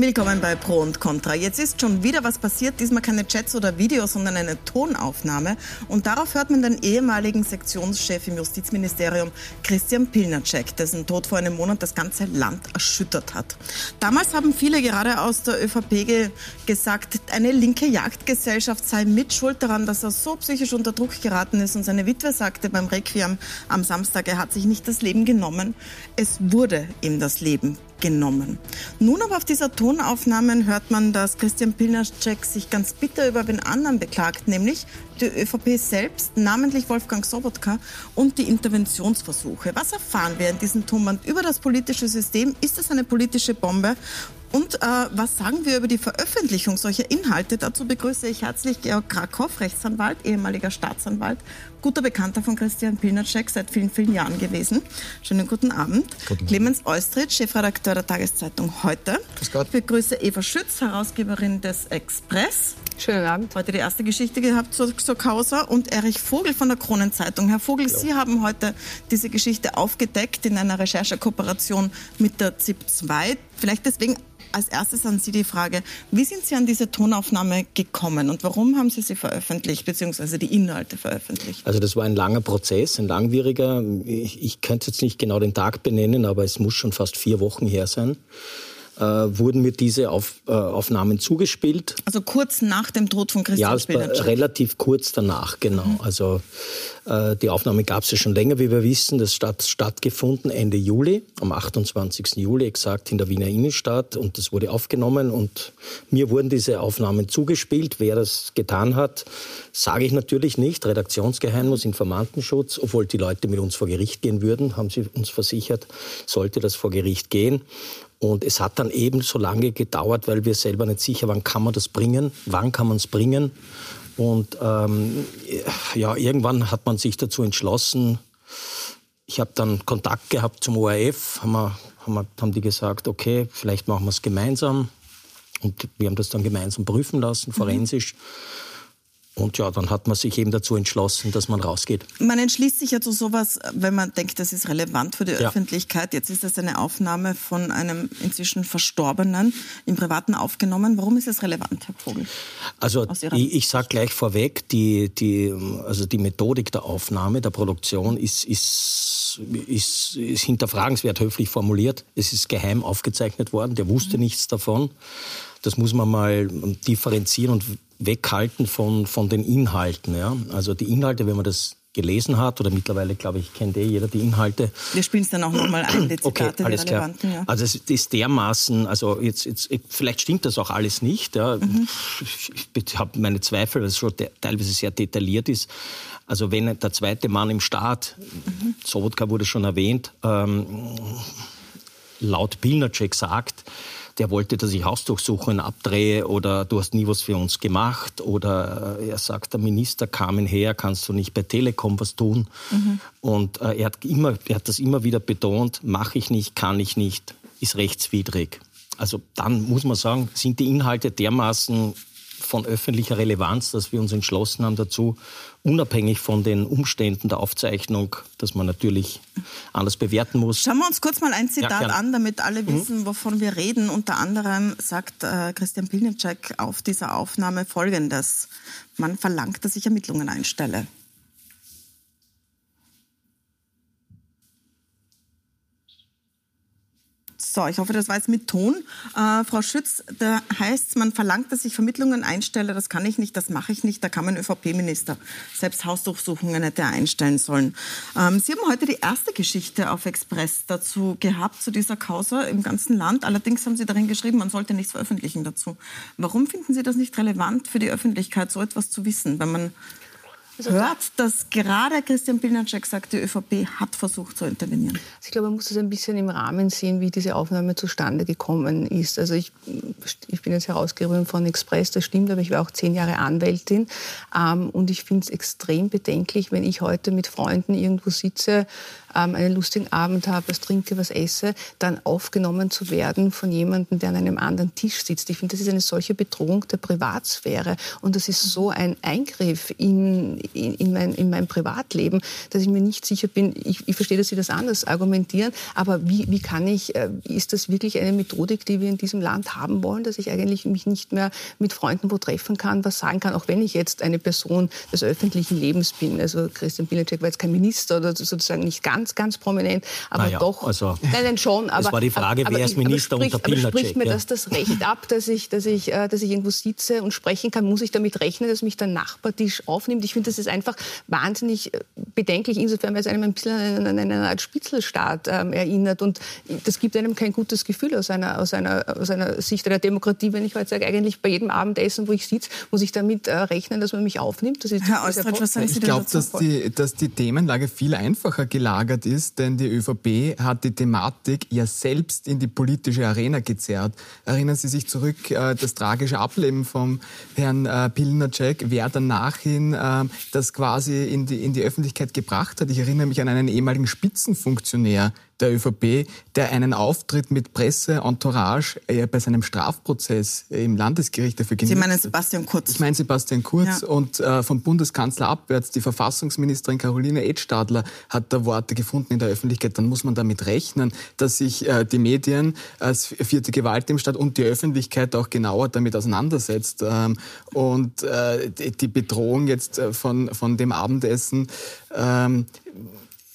Willkommen bei Pro und Contra. Jetzt ist schon wieder was passiert, diesmal keine Chats oder Videos, sondern eine Tonaufnahme. Und darauf hört man den ehemaligen Sektionschef im Justizministerium, Christian Pilnacek, dessen Tod vor einem Monat das ganze Land erschüttert hat. Damals haben viele gerade aus der ÖVP ge gesagt, eine linke Jagdgesellschaft sei mitschuld daran, dass er so psychisch unter Druck geraten ist. Und seine Witwe sagte beim Requiem am Samstag, er hat sich nicht das Leben genommen. Es wurde ihm das Leben genommen. Nun aber auf dieser Tonaufnahme hört man, dass Christian Pilnacek sich ganz bitter über den anderen beklagt, nämlich die ÖVP selbst, namentlich Wolfgang Sobotka und die Interventionsversuche. Was erfahren wir in diesem Tonband über das politische System? Ist es eine politische Bombe? Und äh, was sagen wir über die Veröffentlichung solcher Inhalte? Dazu begrüße ich herzlich Georg Krakow, Rechtsanwalt, ehemaliger Staatsanwalt, guter Bekannter von Christian Pilnacek, seit vielen, vielen Jahren gewesen. Schönen guten Abend. Guten Clemens Eustritz, Chefredakteur der Tageszeitung Heute. Ich begrüße Eva Schütz, Herausgeberin des Express. Schönen Abend. Heute die erste Geschichte gehabt zur, zur Causa und Erich Vogel von der Kronenzeitung. Herr Vogel, ja. Sie haben heute diese Geschichte aufgedeckt in einer Recherchekooperation mit der ZIP 2. Vielleicht deswegen als erstes an Sie die Frage, wie sind Sie an diese Tonaufnahme gekommen und warum haben Sie sie veröffentlicht, beziehungsweise die Inhalte veröffentlicht? Also das war ein langer Prozess, ein langwieriger. Ich, ich könnte jetzt nicht genau den Tag benennen, aber es muss schon fast vier Wochen her sein äh, wurden mir diese Auf, äh, Aufnahmen zugespielt. Also kurz nach dem Tod von Christian Ja, relativ kurz danach, genau. Mhm. Also äh, die Aufnahme gab es ja schon länger, wie wir wissen. Das hat stattgefunden Ende Juli, am 28. Juli exakt in der Wiener Innenstadt und das wurde aufgenommen und mir wurden diese Aufnahmen zugespielt. Wer das getan hat, sage ich natürlich nicht. Redaktionsgeheimnis, Informantenschutz, obwohl die Leute mit uns vor Gericht gehen würden, haben sie uns versichert, sollte das vor Gericht gehen. Und es hat dann eben so lange gedauert, weil wir selber nicht sicher waren, kann man das bringen, wann kann man es bringen. Und ähm, ja, irgendwann hat man sich dazu entschlossen. Ich habe dann Kontakt gehabt zum ORF, haben, wir, haben, wir, haben die gesagt, okay, vielleicht machen wir es gemeinsam. Und wir haben das dann gemeinsam prüfen lassen, forensisch. Mhm. Und ja, dann hat man sich eben dazu entschlossen, dass man rausgeht. Man entschließt sich ja zu sowas, wenn man denkt, das ist relevant für die ja. Öffentlichkeit. Jetzt ist das eine Aufnahme von einem inzwischen Verstorbenen im Privaten aufgenommen. Warum ist es relevant, Herr Vogel? Also ich, ich sage gleich vorweg, die, die, also die Methodik der Aufnahme, der Produktion ist, ist, ist, ist hinterfragenswert höflich formuliert. Es ist geheim aufgezeichnet worden, der wusste mhm. nichts davon. Das muss man mal differenzieren und weghalten von, von den Inhalten. Ja? Also die Inhalte, wenn man das gelesen hat, oder mittlerweile, glaube ich, kennt eh jeder die Inhalte. Wir spielen es dann auch nochmal ein, die Zitate, okay, alles die relevanten. Klar. Ja. Also es ist dermaßen, also jetzt, jetzt, vielleicht stimmt das auch alles nicht. Ja. Mhm. Ich habe meine Zweifel, weil es schon teilweise sehr detailliert ist. Also wenn der zweite Mann im Staat, mhm. Sobotka wurde schon erwähnt, ähm, laut Pilnacek sagt, der wollte, dass ich Hausdurchsuchungen abdrehe oder du hast nie was für uns gemacht oder äh, er sagt, der Minister kam her, kannst du nicht bei Telekom was tun? Mhm. Und äh, er, hat immer, er hat das immer wieder betont, mache ich nicht, kann ich nicht, ist rechtswidrig. Also dann muss man sagen, sind die Inhalte dermaßen von öffentlicher Relevanz, dass wir uns entschlossen haben dazu, unabhängig von den Umständen der Aufzeichnung, dass man natürlich anders bewerten muss. Schauen wir uns kurz mal ein Zitat ja, an, damit alle mhm. wissen, wovon wir reden. Unter anderem sagt äh, Christian Pilnicek auf dieser Aufnahme Folgendes. Man verlangt, dass ich Ermittlungen einstelle. So, ich hoffe, das war jetzt mit Ton. Äh, Frau Schütz, da heißt es, man verlangt, dass ich Vermittlungen einstelle. Das kann ich nicht, das mache ich nicht. Da kann mein ÖVP-Minister selbst Hausdurchsuchungen hätte einstellen sollen. Ähm, Sie haben heute die erste Geschichte auf Express dazu gehabt, zu dieser Causa im ganzen Land. Allerdings haben Sie darin geschrieben, man sollte nichts veröffentlichen dazu. Warum finden Sie das nicht relevant für die Öffentlichkeit, so etwas zu wissen, wenn man hört, dass gerade Christian Pilnacek sagt, die ÖVP hat versucht zu intervenieren? Also ich glaube, man muss das ein bisschen im Rahmen sehen, wie diese Aufnahme zustande gekommen ist. Also ich, ich bin jetzt Herausgeberin von Express, das stimmt, aber ich war auch zehn Jahre Anwältin. Ähm, und ich finde es extrem bedenklich, wenn ich heute mit Freunden irgendwo sitze, ähm, einen lustigen Abend habe, was trinke, was esse, dann aufgenommen zu werden von jemandem, der an einem anderen Tisch sitzt. Ich finde, das ist eine solche Bedrohung der Privatsphäre und das ist so ein Eingriff in, in, in, mein, in meinem Privatleben, dass ich mir nicht sicher bin, ich, ich verstehe, dass Sie das anders argumentieren, aber wie, wie kann ich, äh, ist das wirklich eine Methodik, die wir in diesem Land haben wollen, dass ich eigentlich mich nicht mehr mit Freunden wo treffen kann, was sagen kann, auch wenn ich jetzt eine Person des öffentlichen Lebens bin. Also Christian Pilnacek war jetzt kein Minister oder sozusagen nicht ganz, ganz prominent, aber naja, doch. Also, nein, nein, schon. Aber, das war die Frage, aber, wer ist Minister aber sprich, unter? Aber spricht mir ja. das das Recht ab, dass ich, dass, ich, äh, dass ich irgendwo sitze und sprechen kann? Muss ich damit rechnen, dass mich der Nachbartisch aufnimmt? Ich finde, das ist einfach wahnsinnig äh, bedenklich, insofern, weil es einem ein bisschen an eine Art Spitzelstaat ähm, erinnert. Und das gibt einem kein gutes Gefühl aus einer, aus, einer, aus einer Sicht der Demokratie, wenn ich heute sage, eigentlich bei jedem Abendessen, wo ich sitze, muss ich damit äh, rechnen, dass man mich aufnimmt. Das ist Herr Austratsch, was sagen Sie Ich glaube, dass die, dass die Themenlage viel einfacher gelagert ist, denn die ÖVP hat die Thematik ja selbst in die politische Arena gezerrt. Erinnern Sie sich zurück, äh, das tragische Ableben vom Herrn äh, Pilnacek, wer danach hin äh, das quasi in die, in die Öffentlichkeit gebracht hat. Ich erinnere mich an einen ehemaligen Spitzenfunktionär, der ÖVP, der einen Auftritt mit Presse, Entourage äh, bei seinem Strafprozess im Landesgericht dafür genutzt Sie meinen Sebastian Kurz? Ich meine Sebastian Kurz ja. und äh, vom Bundeskanzler abwärts, die Verfassungsministerin Caroline Edstadler hat da Worte gefunden in der Öffentlichkeit. Dann muss man damit rechnen, dass sich äh, die Medien als vierte Gewalt im Staat und die Öffentlichkeit auch genauer damit auseinandersetzt. Ähm, und äh, die Bedrohung jetzt äh, von, von dem Abendessen ähm,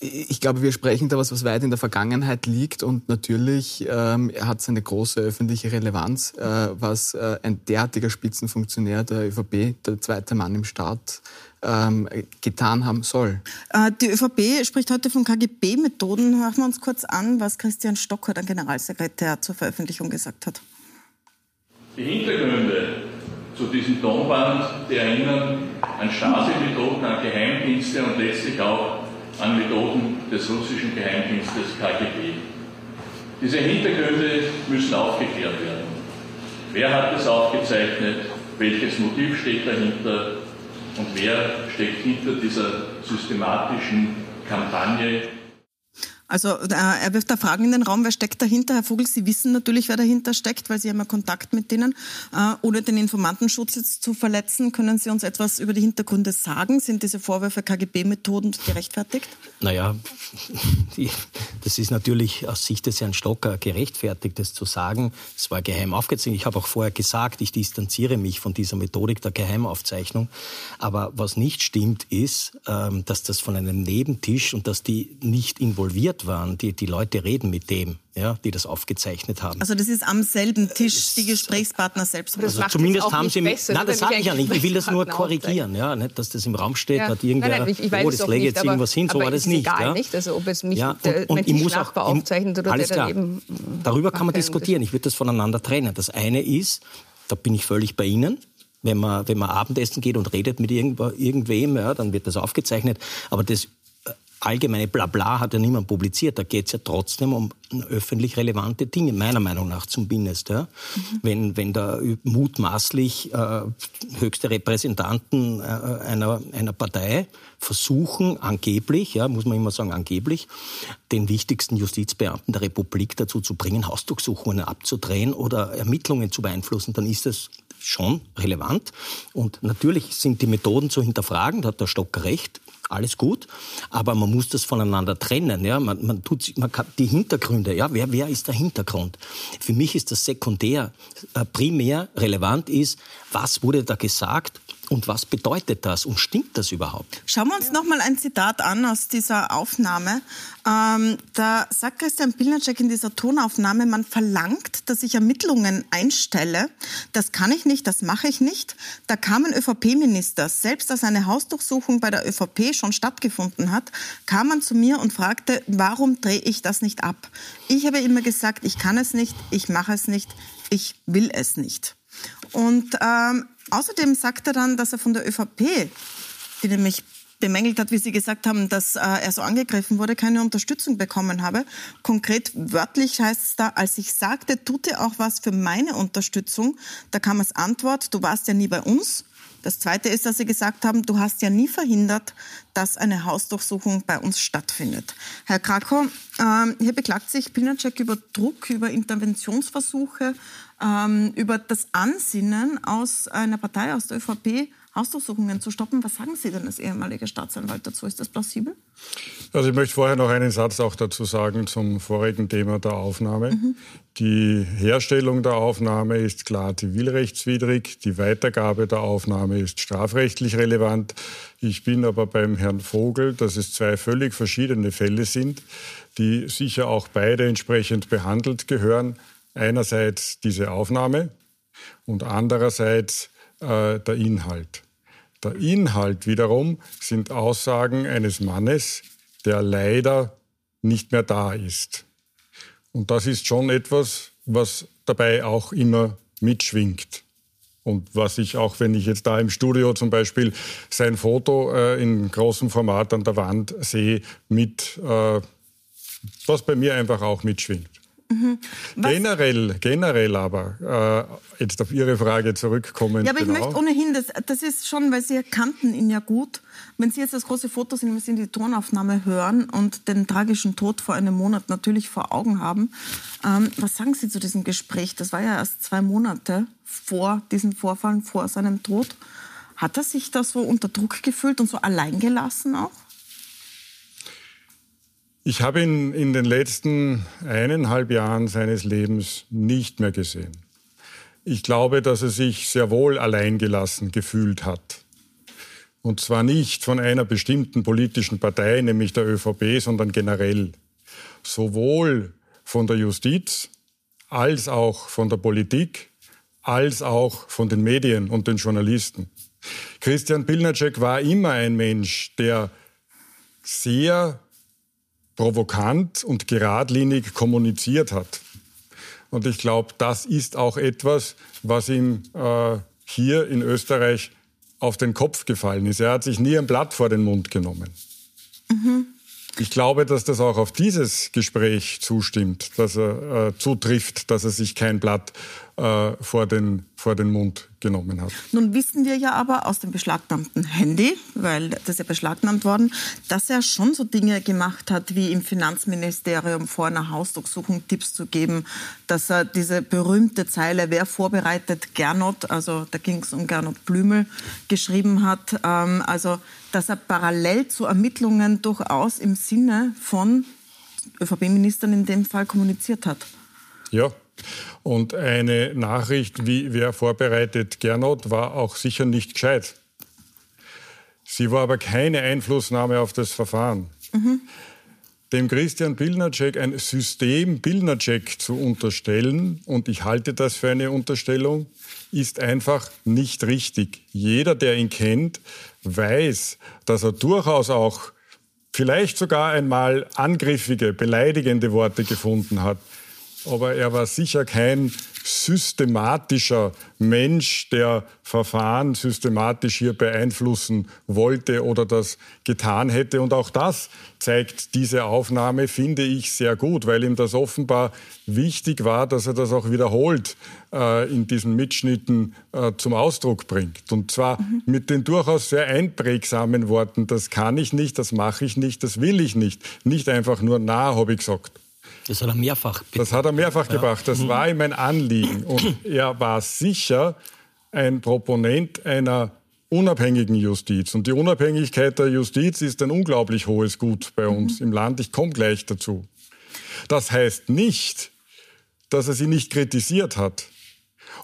ich glaube, wir sprechen da was, was weit in der Vergangenheit liegt und natürlich ähm, hat es eine große öffentliche Relevanz, äh, was äh, ein derartiger Spitzenfunktionär der ÖVP, der zweite Mann im Staat, ähm, getan haben soll. Äh, die ÖVP spricht heute von KGB-Methoden. Hören wir uns kurz an, was Christian Stocker, der Generalsekretär, zur Veröffentlichung gesagt hat. Die Hintergründe zu diesem Tonband, die erinnern an Stasi-Methoden, an Geheimdienste und letztlich auch an Methoden des russischen Geheimdienstes KGB. Diese Hintergründe müssen aufgeklärt werden. Wer hat das aufgezeichnet? Welches Motiv steht dahinter? Und wer steckt hinter dieser systematischen Kampagne also äh, er wirft da Fragen in den Raum, wer steckt dahinter? Herr Vogel, Sie wissen natürlich, wer dahinter steckt, weil Sie haben ja Kontakt mit denen. Äh, ohne den Informantenschutz jetzt zu verletzen, können Sie uns etwas über die Hintergründe sagen? Sind diese Vorwürfe KGB-Methoden gerechtfertigt? Naja, die, das ist natürlich aus Sicht des Herrn Stocker gerechtfertigt, das zu sagen. Es war geheim aufgezeichnet. Ich habe auch vorher gesagt, ich distanziere mich von dieser Methodik der Geheimaufzeichnung. Aber was nicht stimmt, ist, ähm, dass das von einem Nebentisch und dass die nicht involviert involviert waren. Die, die Leute reden mit dem, ja, die das aufgezeichnet haben. Also das ist am selben Tisch die Gesprächspartner selbst. Also zumindest haben sie besser, nein, das sage ich ja nicht. Ich will das nur korrigieren, ja, nicht, dass das im Raum steht, ja. hat irgendwer, nein, nein, ich, ich weiß oh, das lege jetzt irgendwas hin, so war das nicht. Egal ja. nicht, also ob es mich ja, und, der, und ich muss auch aufzeichnet oder alles klar. Darüber kann man diskutieren. Ich würde das voneinander trennen. Das eine ist, da bin ich völlig bei Ihnen, wenn man, wenn man Abendessen geht und redet mit irgendwem, ja, dann wird das aufgezeichnet. Aber das allgemeine Blabla hat ja niemand publiziert. Da geht es ja trotzdem um öffentlich relevante Dinge, meiner Meinung nach zumindest. Ja. Mhm. Wenn, wenn da mutmaßlich äh, höchste Repräsentanten äh, einer, einer Partei versuchen, angeblich, ja, muss man immer sagen, angeblich, den wichtigsten Justizbeamten der Republik dazu zu bringen, Hausdurchsuchungen abzudrehen oder Ermittlungen zu beeinflussen, dann ist das schon relevant. Und natürlich sind die Methoden zu hinterfragen, da hat der Stocker recht alles gut, aber man muss das voneinander trennen. Ja? Man, man tut, man kann die Hintergründe, ja? wer, wer ist der Hintergrund? Für mich ist das sekundär. Äh, primär relevant ist, was wurde da gesagt und was bedeutet das und stimmt das überhaupt? Schauen wir uns noch mal ein Zitat an aus dieser Aufnahme. Ähm, da sagt Christian Pilnacek in dieser Tonaufnahme, man verlangt, dass ich Ermittlungen einstelle. Das kann ich nicht, das mache ich nicht. Da kam ein ÖVP-Minister, selbst als eine Hausdurchsuchung bei der ÖVP schon stattgefunden hat, kam man zu mir und fragte, warum drehe ich das nicht ab? Ich habe immer gesagt, ich kann es nicht, ich mache es nicht, ich will es nicht. Und ähm, außerdem sagt er dann, dass er von der ÖVP, die nämlich bemängelt hat, wie Sie gesagt haben, dass äh, er so angegriffen wurde, keine Unterstützung bekommen habe. Konkret wörtlich heißt es da, als ich sagte, tut ihr auch was für meine Unterstützung, da kam als Antwort, du warst ja nie bei uns. Das Zweite ist, dass Sie gesagt haben, du hast ja nie verhindert, dass eine Hausdurchsuchung bei uns stattfindet. Herr Krakow, ähm, hier beklagt sich Pilnacek über Druck, über Interventionsversuche, ähm, über das Ansinnen aus einer Partei, aus der ÖVP, Hausdurchsuchungen zu stoppen. Was sagen Sie denn als ehemaliger Staatsanwalt dazu? Ist das plausibel? Also ich möchte vorher noch einen Satz auch dazu sagen zum vorigen Thema der Aufnahme. Mhm. Die Herstellung der Aufnahme ist klar zivilrechtswidrig, die Weitergabe der Aufnahme ist strafrechtlich relevant. Ich bin aber beim Herrn Vogel, dass es zwei völlig verschiedene Fälle sind, die sicher auch beide entsprechend behandelt gehören. Einerseits diese Aufnahme und andererseits äh, der Inhalt. Der Inhalt wiederum sind Aussagen eines Mannes, der leider nicht mehr da ist. Und das ist schon etwas, was dabei auch immer mitschwingt. Und was ich auch, wenn ich jetzt da im Studio zum Beispiel sein Foto äh, in großem Format an der Wand sehe, mit, äh, was bei mir einfach auch mitschwingt. Mhm. Generell, generell aber, äh, jetzt auf Ihre Frage zurückkommen. Ja, aber genau. ich möchte ohnehin, das, das ist schon, weil Sie kannten ihn ja gut. Wenn Sie jetzt das große Foto sehen, wenn Sie die Tonaufnahme hören und den tragischen Tod vor einem Monat natürlich vor Augen haben, ähm, was sagen Sie zu diesem Gespräch? Das war ja erst zwei Monate vor diesem Vorfall, vor seinem Tod. Hat er sich da so unter Druck gefühlt und so alleingelassen auch? Ich habe ihn in den letzten eineinhalb Jahren seines Lebens nicht mehr gesehen. Ich glaube, dass er sich sehr wohl alleingelassen gefühlt hat. Und zwar nicht von einer bestimmten politischen Partei, nämlich der ÖVP, sondern generell. Sowohl von der Justiz als auch von der Politik, als auch von den Medien und den Journalisten. Christian Pilnacek war immer ein Mensch, der sehr provokant und geradlinig kommuniziert hat. Und ich glaube, das ist auch etwas, was ihm äh, hier in Österreich auf den Kopf gefallen ist. Er hat sich nie ein Blatt vor den Mund genommen. Mhm. Ich glaube, dass das auch auf dieses Gespräch zustimmt, dass er äh, zutrifft, dass er sich kein Blatt äh, vor, den, vor den Mund genommen hat. Nun wissen wir ja aber aus dem beschlagnahmten Handy, weil das ja beschlagnahmt worden, dass er schon so Dinge gemacht hat, wie im Finanzministerium vor einer Hausdurchsuchung Tipps zu geben, dass er diese berühmte Zeile, wer vorbereitet Gernot, also da ging es um Gernot Blümel, geschrieben hat. Ähm, also, dass er parallel zu Ermittlungen durchaus im Sinne von ÖVP-Ministern in dem Fall kommuniziert hat. Ja, und eine Nachricht wie wer vorbereitet Gernot war auch sicher nicht gescheit. Sie war aber keine Einflussnahme auf das Verfahren. Mhm. Dem Christian Pilnacek ein System Pilnacek zu unterstellen, und ich halte das für eine Unterstellung, ist einfach nicht richtig. Jeder, der ihn kennt, weiß, dass er durchaus auch vielleicht sogar einmal angriffige, beleidigende Worte gefunden hat aber er war sicher kein systematischer Mensch, der Verfahren systematisch hier beeinflussen wollte oder das getan hätte. Und auch das zeigt diese Aufnahme, finde ich, sehr gut, weil ihm das offenbar wichtig war, dass er das auch wiederholt äh, in diesen Mitschnitten äh, zum Ausdruck bringt. Und zwar mhm. mit den durchaus sehr einprägsamen Worten, das kann ich nicht, das mache ich nicht, das will ich nicht. Nicht einfach nur, na, habe ich gesagt. Das hat er mehrfach gebracht. Das hat er mehrfach ja. gebracht. Das mhm. war ihm ein Anliegen. Und er war sicher ein Proponent einer unabhängigen Justiz. Und die Unabhängigkeit der Justiz ist ein unglaublich hohes Gut bei uns mhm. im Land. Ich komme gleich dazu. Das heißt nicht, dass er sie nicht kritisiert hat.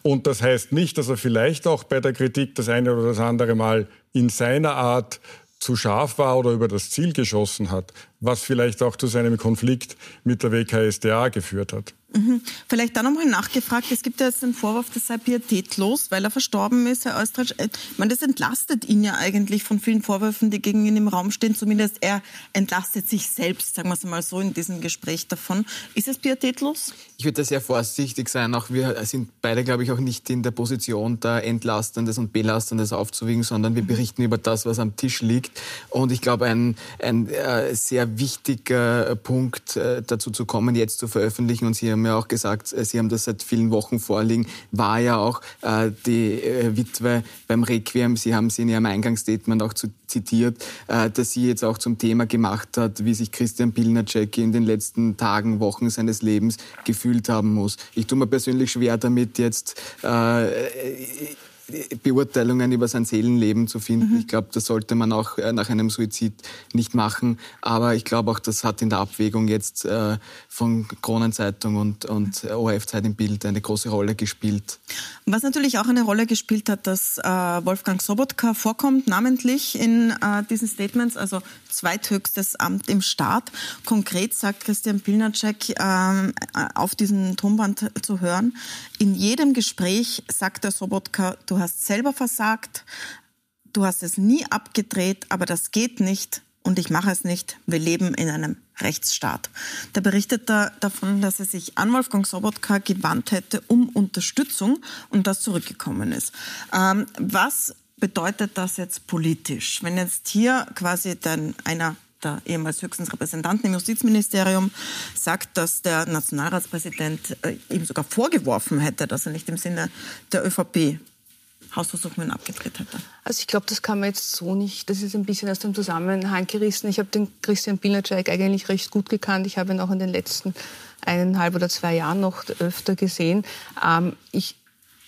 Und das heißt nicht, dass er vielleicht auch bei der Kritik das eine oder das andere Mal in seiner Art zu scharf war oder über das Ziel geschossen hat, was vielleicht auch zu seinem Konflikt mit der WKSDA geführt hat. Mhm. Vielleicht da nochmal nachgefragt. Es gibt ja jetzt den Vorwurf, das sei pietätlos, weil er verstorben ist, Herr Österreich. Äh, ich meine, das entlastet ihn ja eigentlich von vielen Vorwürfen, die gegen ihn im Raum stehen. Zumindest er entlastet sich selbst, sagen wir es mal so, in diesem Gespräch davon. Ist es pietätlos? Ich würde da sehr vorsichtig sein. Auch wir sind beide, glaube ich, auch nicht in der Position, da Entlastendes und Belastendes aufzuwiegen, sondern wir mhm. berichten über das, was am Tisch liegt. Und ich glaube, ein, ein äh, sehr wichtiger Punkt äh, dazu zu kommen, jetzt zu veröffentlichen, und Sie haben ja auch gesagt, äh, Sie haben das seit vielen Wochen vorliegen, war ja auch äh, die äh, Witwe beim Requiem. Sie haben sie in Ihrem Eingangsstatement auch zu, zitiert, äh, dass sie jetzt auch zum Thema gemacht hat, wie sich Christian Pilnacek in den letzten Tagen, Wochen seines Lebens gefühlt haben muss. Ich tue mir persönlich schwer damit, jetzt äh, Beurteilungen über sein Seelenleben zu finden. Mhm. Ich glaube, das sollte man auch äh, nach einem Suizid nicht machen. Aber ich glaube auch, das hat in der Abwägung jetzt äh, von Kronenzeitung und, und ORF-Zeit im Bild eine große Rolle gespielt. Was natürlich auch eine Rolle gespielt hat, dass äh, Wolfgang Sobotka vorkommt, namentlich in äh, diesen Statements, also zweithöchstes Amt im Staat. Konkret sagt Christian Pilnacek ähm, auf diesem Tonband zu hören, in jedem Gespräch sagt der Sobotka, du hast selber versagt, du hast es nie abgedreht, aber das geht nicht und ich mache es nicht. Wir leben in einem Rechtsstaat. Da berichtet er davon, dass er sich an Wolfgang Sobotka gewandt hätte um Unterstützung und das zurückgekommen ist. Ähm, was bedeutet das jetzt politisch? Wenn jetzt hier quasi dann einer der ehemals höchsten Repräsentanten im Justizministerium sagt, dass der Nationalratspräsident äh, ihm sogar vorgeworfen hätte, dass er nicht im Sinne der ÖVP Hausversuchungen abgedreht hätte. Also ich glaube, das kann man jetzt so nicht, das ist ein bisschen aus dem Zusammenhang gerissen. Ich habe den Christian Pilnacek eigentlich recht gut gekannt. Ich habe ihn auch in den letzten eineinhalb oder zwei Jahren noch öfter gesehen. Ähm, ich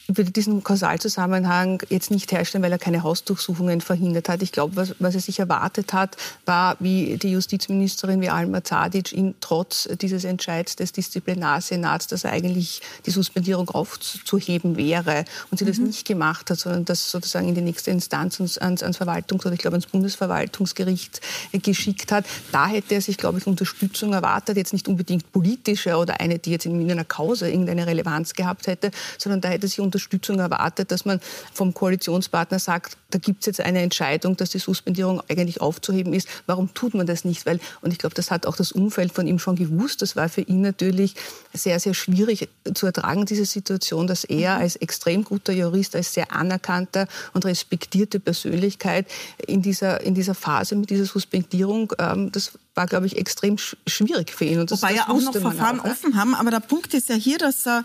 würde diesen Kausalzusammenhang jetzt nicht herstellen, weil er keine Hausdurchsuchungen verhindert hat. Ich glaube, was, was er sich erwartet hat, war, wie die Justizministerin, wie Alma Zadic, ihn trotz dieses Entscheids des Disziplinarsenats, dass eigentlich die Suspendierung aufzuheben wäre und sie mhm. das nicht gemacht hat, sondern das sozusagen in die nächste Instanz ans, ans Verwaltungs- oder ich glaube ans Bundesverwaltungsgericht geschickt hat. Da hätte er sich, glaube ich, Unterstützung erwartet, jetzt nicht unbedingt politische oder eine, die jetzt in einer Kause irgendeine Relevanz gehabt hätte, sondern da hätte sich Unterstützung erwartet, dass man vom Koalitionspartner sagt, da gibt es jetzt eine Entscheidung, dass die Suspendierung eigentlich aufzuheben ist. Warum tut man das nicht? Weil, und ich glaube, das hat auch das Umfeld von ihm schon gewusst. Das war für ihn natürlich sehr, sehr schwierig zu ertragen, diese Situation, dass er als extrem guter Jurist, als sehr anerkannter und respektierte Persönlichkeit in dieser, in dieser Phase mit dieser Suspendierung, ähm, das war, glaube ich, extrem schwierig für ihn. Und das, Wobei das ja auch noch Verfahren auch, offen haben. Aber der Punkt ist ja hier, dass äh,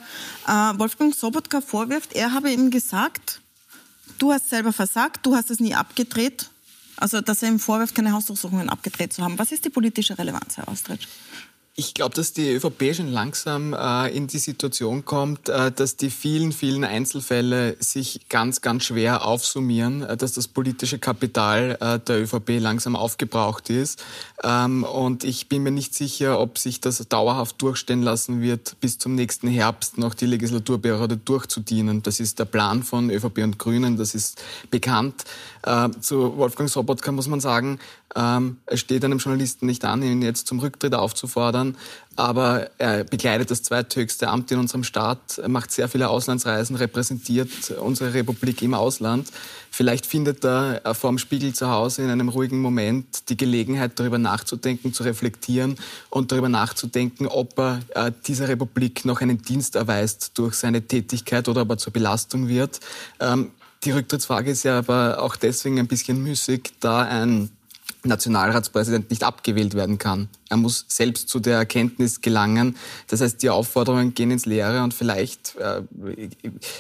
Wolfgang Sobotka vorwirft, er habe ihm gesagt, du hast selber versagt, du hast es nie abgedreht. Also, dass er ihm vorwirft, keine Hausdurchsuchungen abgedreht zu haben. Was ist die politische Relevanz, Herr Austritsch? Ich glaube, dass die ÖVP schon langsam äh, in die Situation kommt, äh, dass die vielen, vielen Einzelfälle sich ganz, ganz schwer aufsummieren, äh, dass das politische Kapital äh, der ÖVP langsam aufgebraucht ist. Ähm, und ich bin mir nicht sicher, ob sich das dauerhaft durchstehen lassen wird, bis zum nächsten Herbst noch die Legislaturperiode durchzudienen. Das ist der Plan von ÖVP und Grünen, das ist bekannt. Äh, zu Wolfgang Sobotka muss man sagen, ähm, es steht einem Journalisten nicht an, ihn jetzt zum Rücktritt aufzufordern, aber er bekleidet das zweithöchste Amt in unserem Staat, macht sehr viele Auslandsreisen, repräsentiert unsere Republik im Ausland. Vielleicht findet er äh, vor dem Spiegel zu Hause in einem ruhigen Moment die Gelegenheit, darüber nachzudenken, zu reflektieren und darüber nachzudenken, ob er äh, dieser Republik noch einen Dienst erweist durch seine Tätigkeit oder ob er zur Belastung wird. Ähm, die Rücktrittsfrage ist ja aber auch deswegen ein bisschen müßig, da ein Nationalratspräsident nicht abgewählt werden kann. Er muss selbst zu der Erkenntnis gelangen. Das heißt, die Aufforderungen gehen ins Leere und vielleicht äh,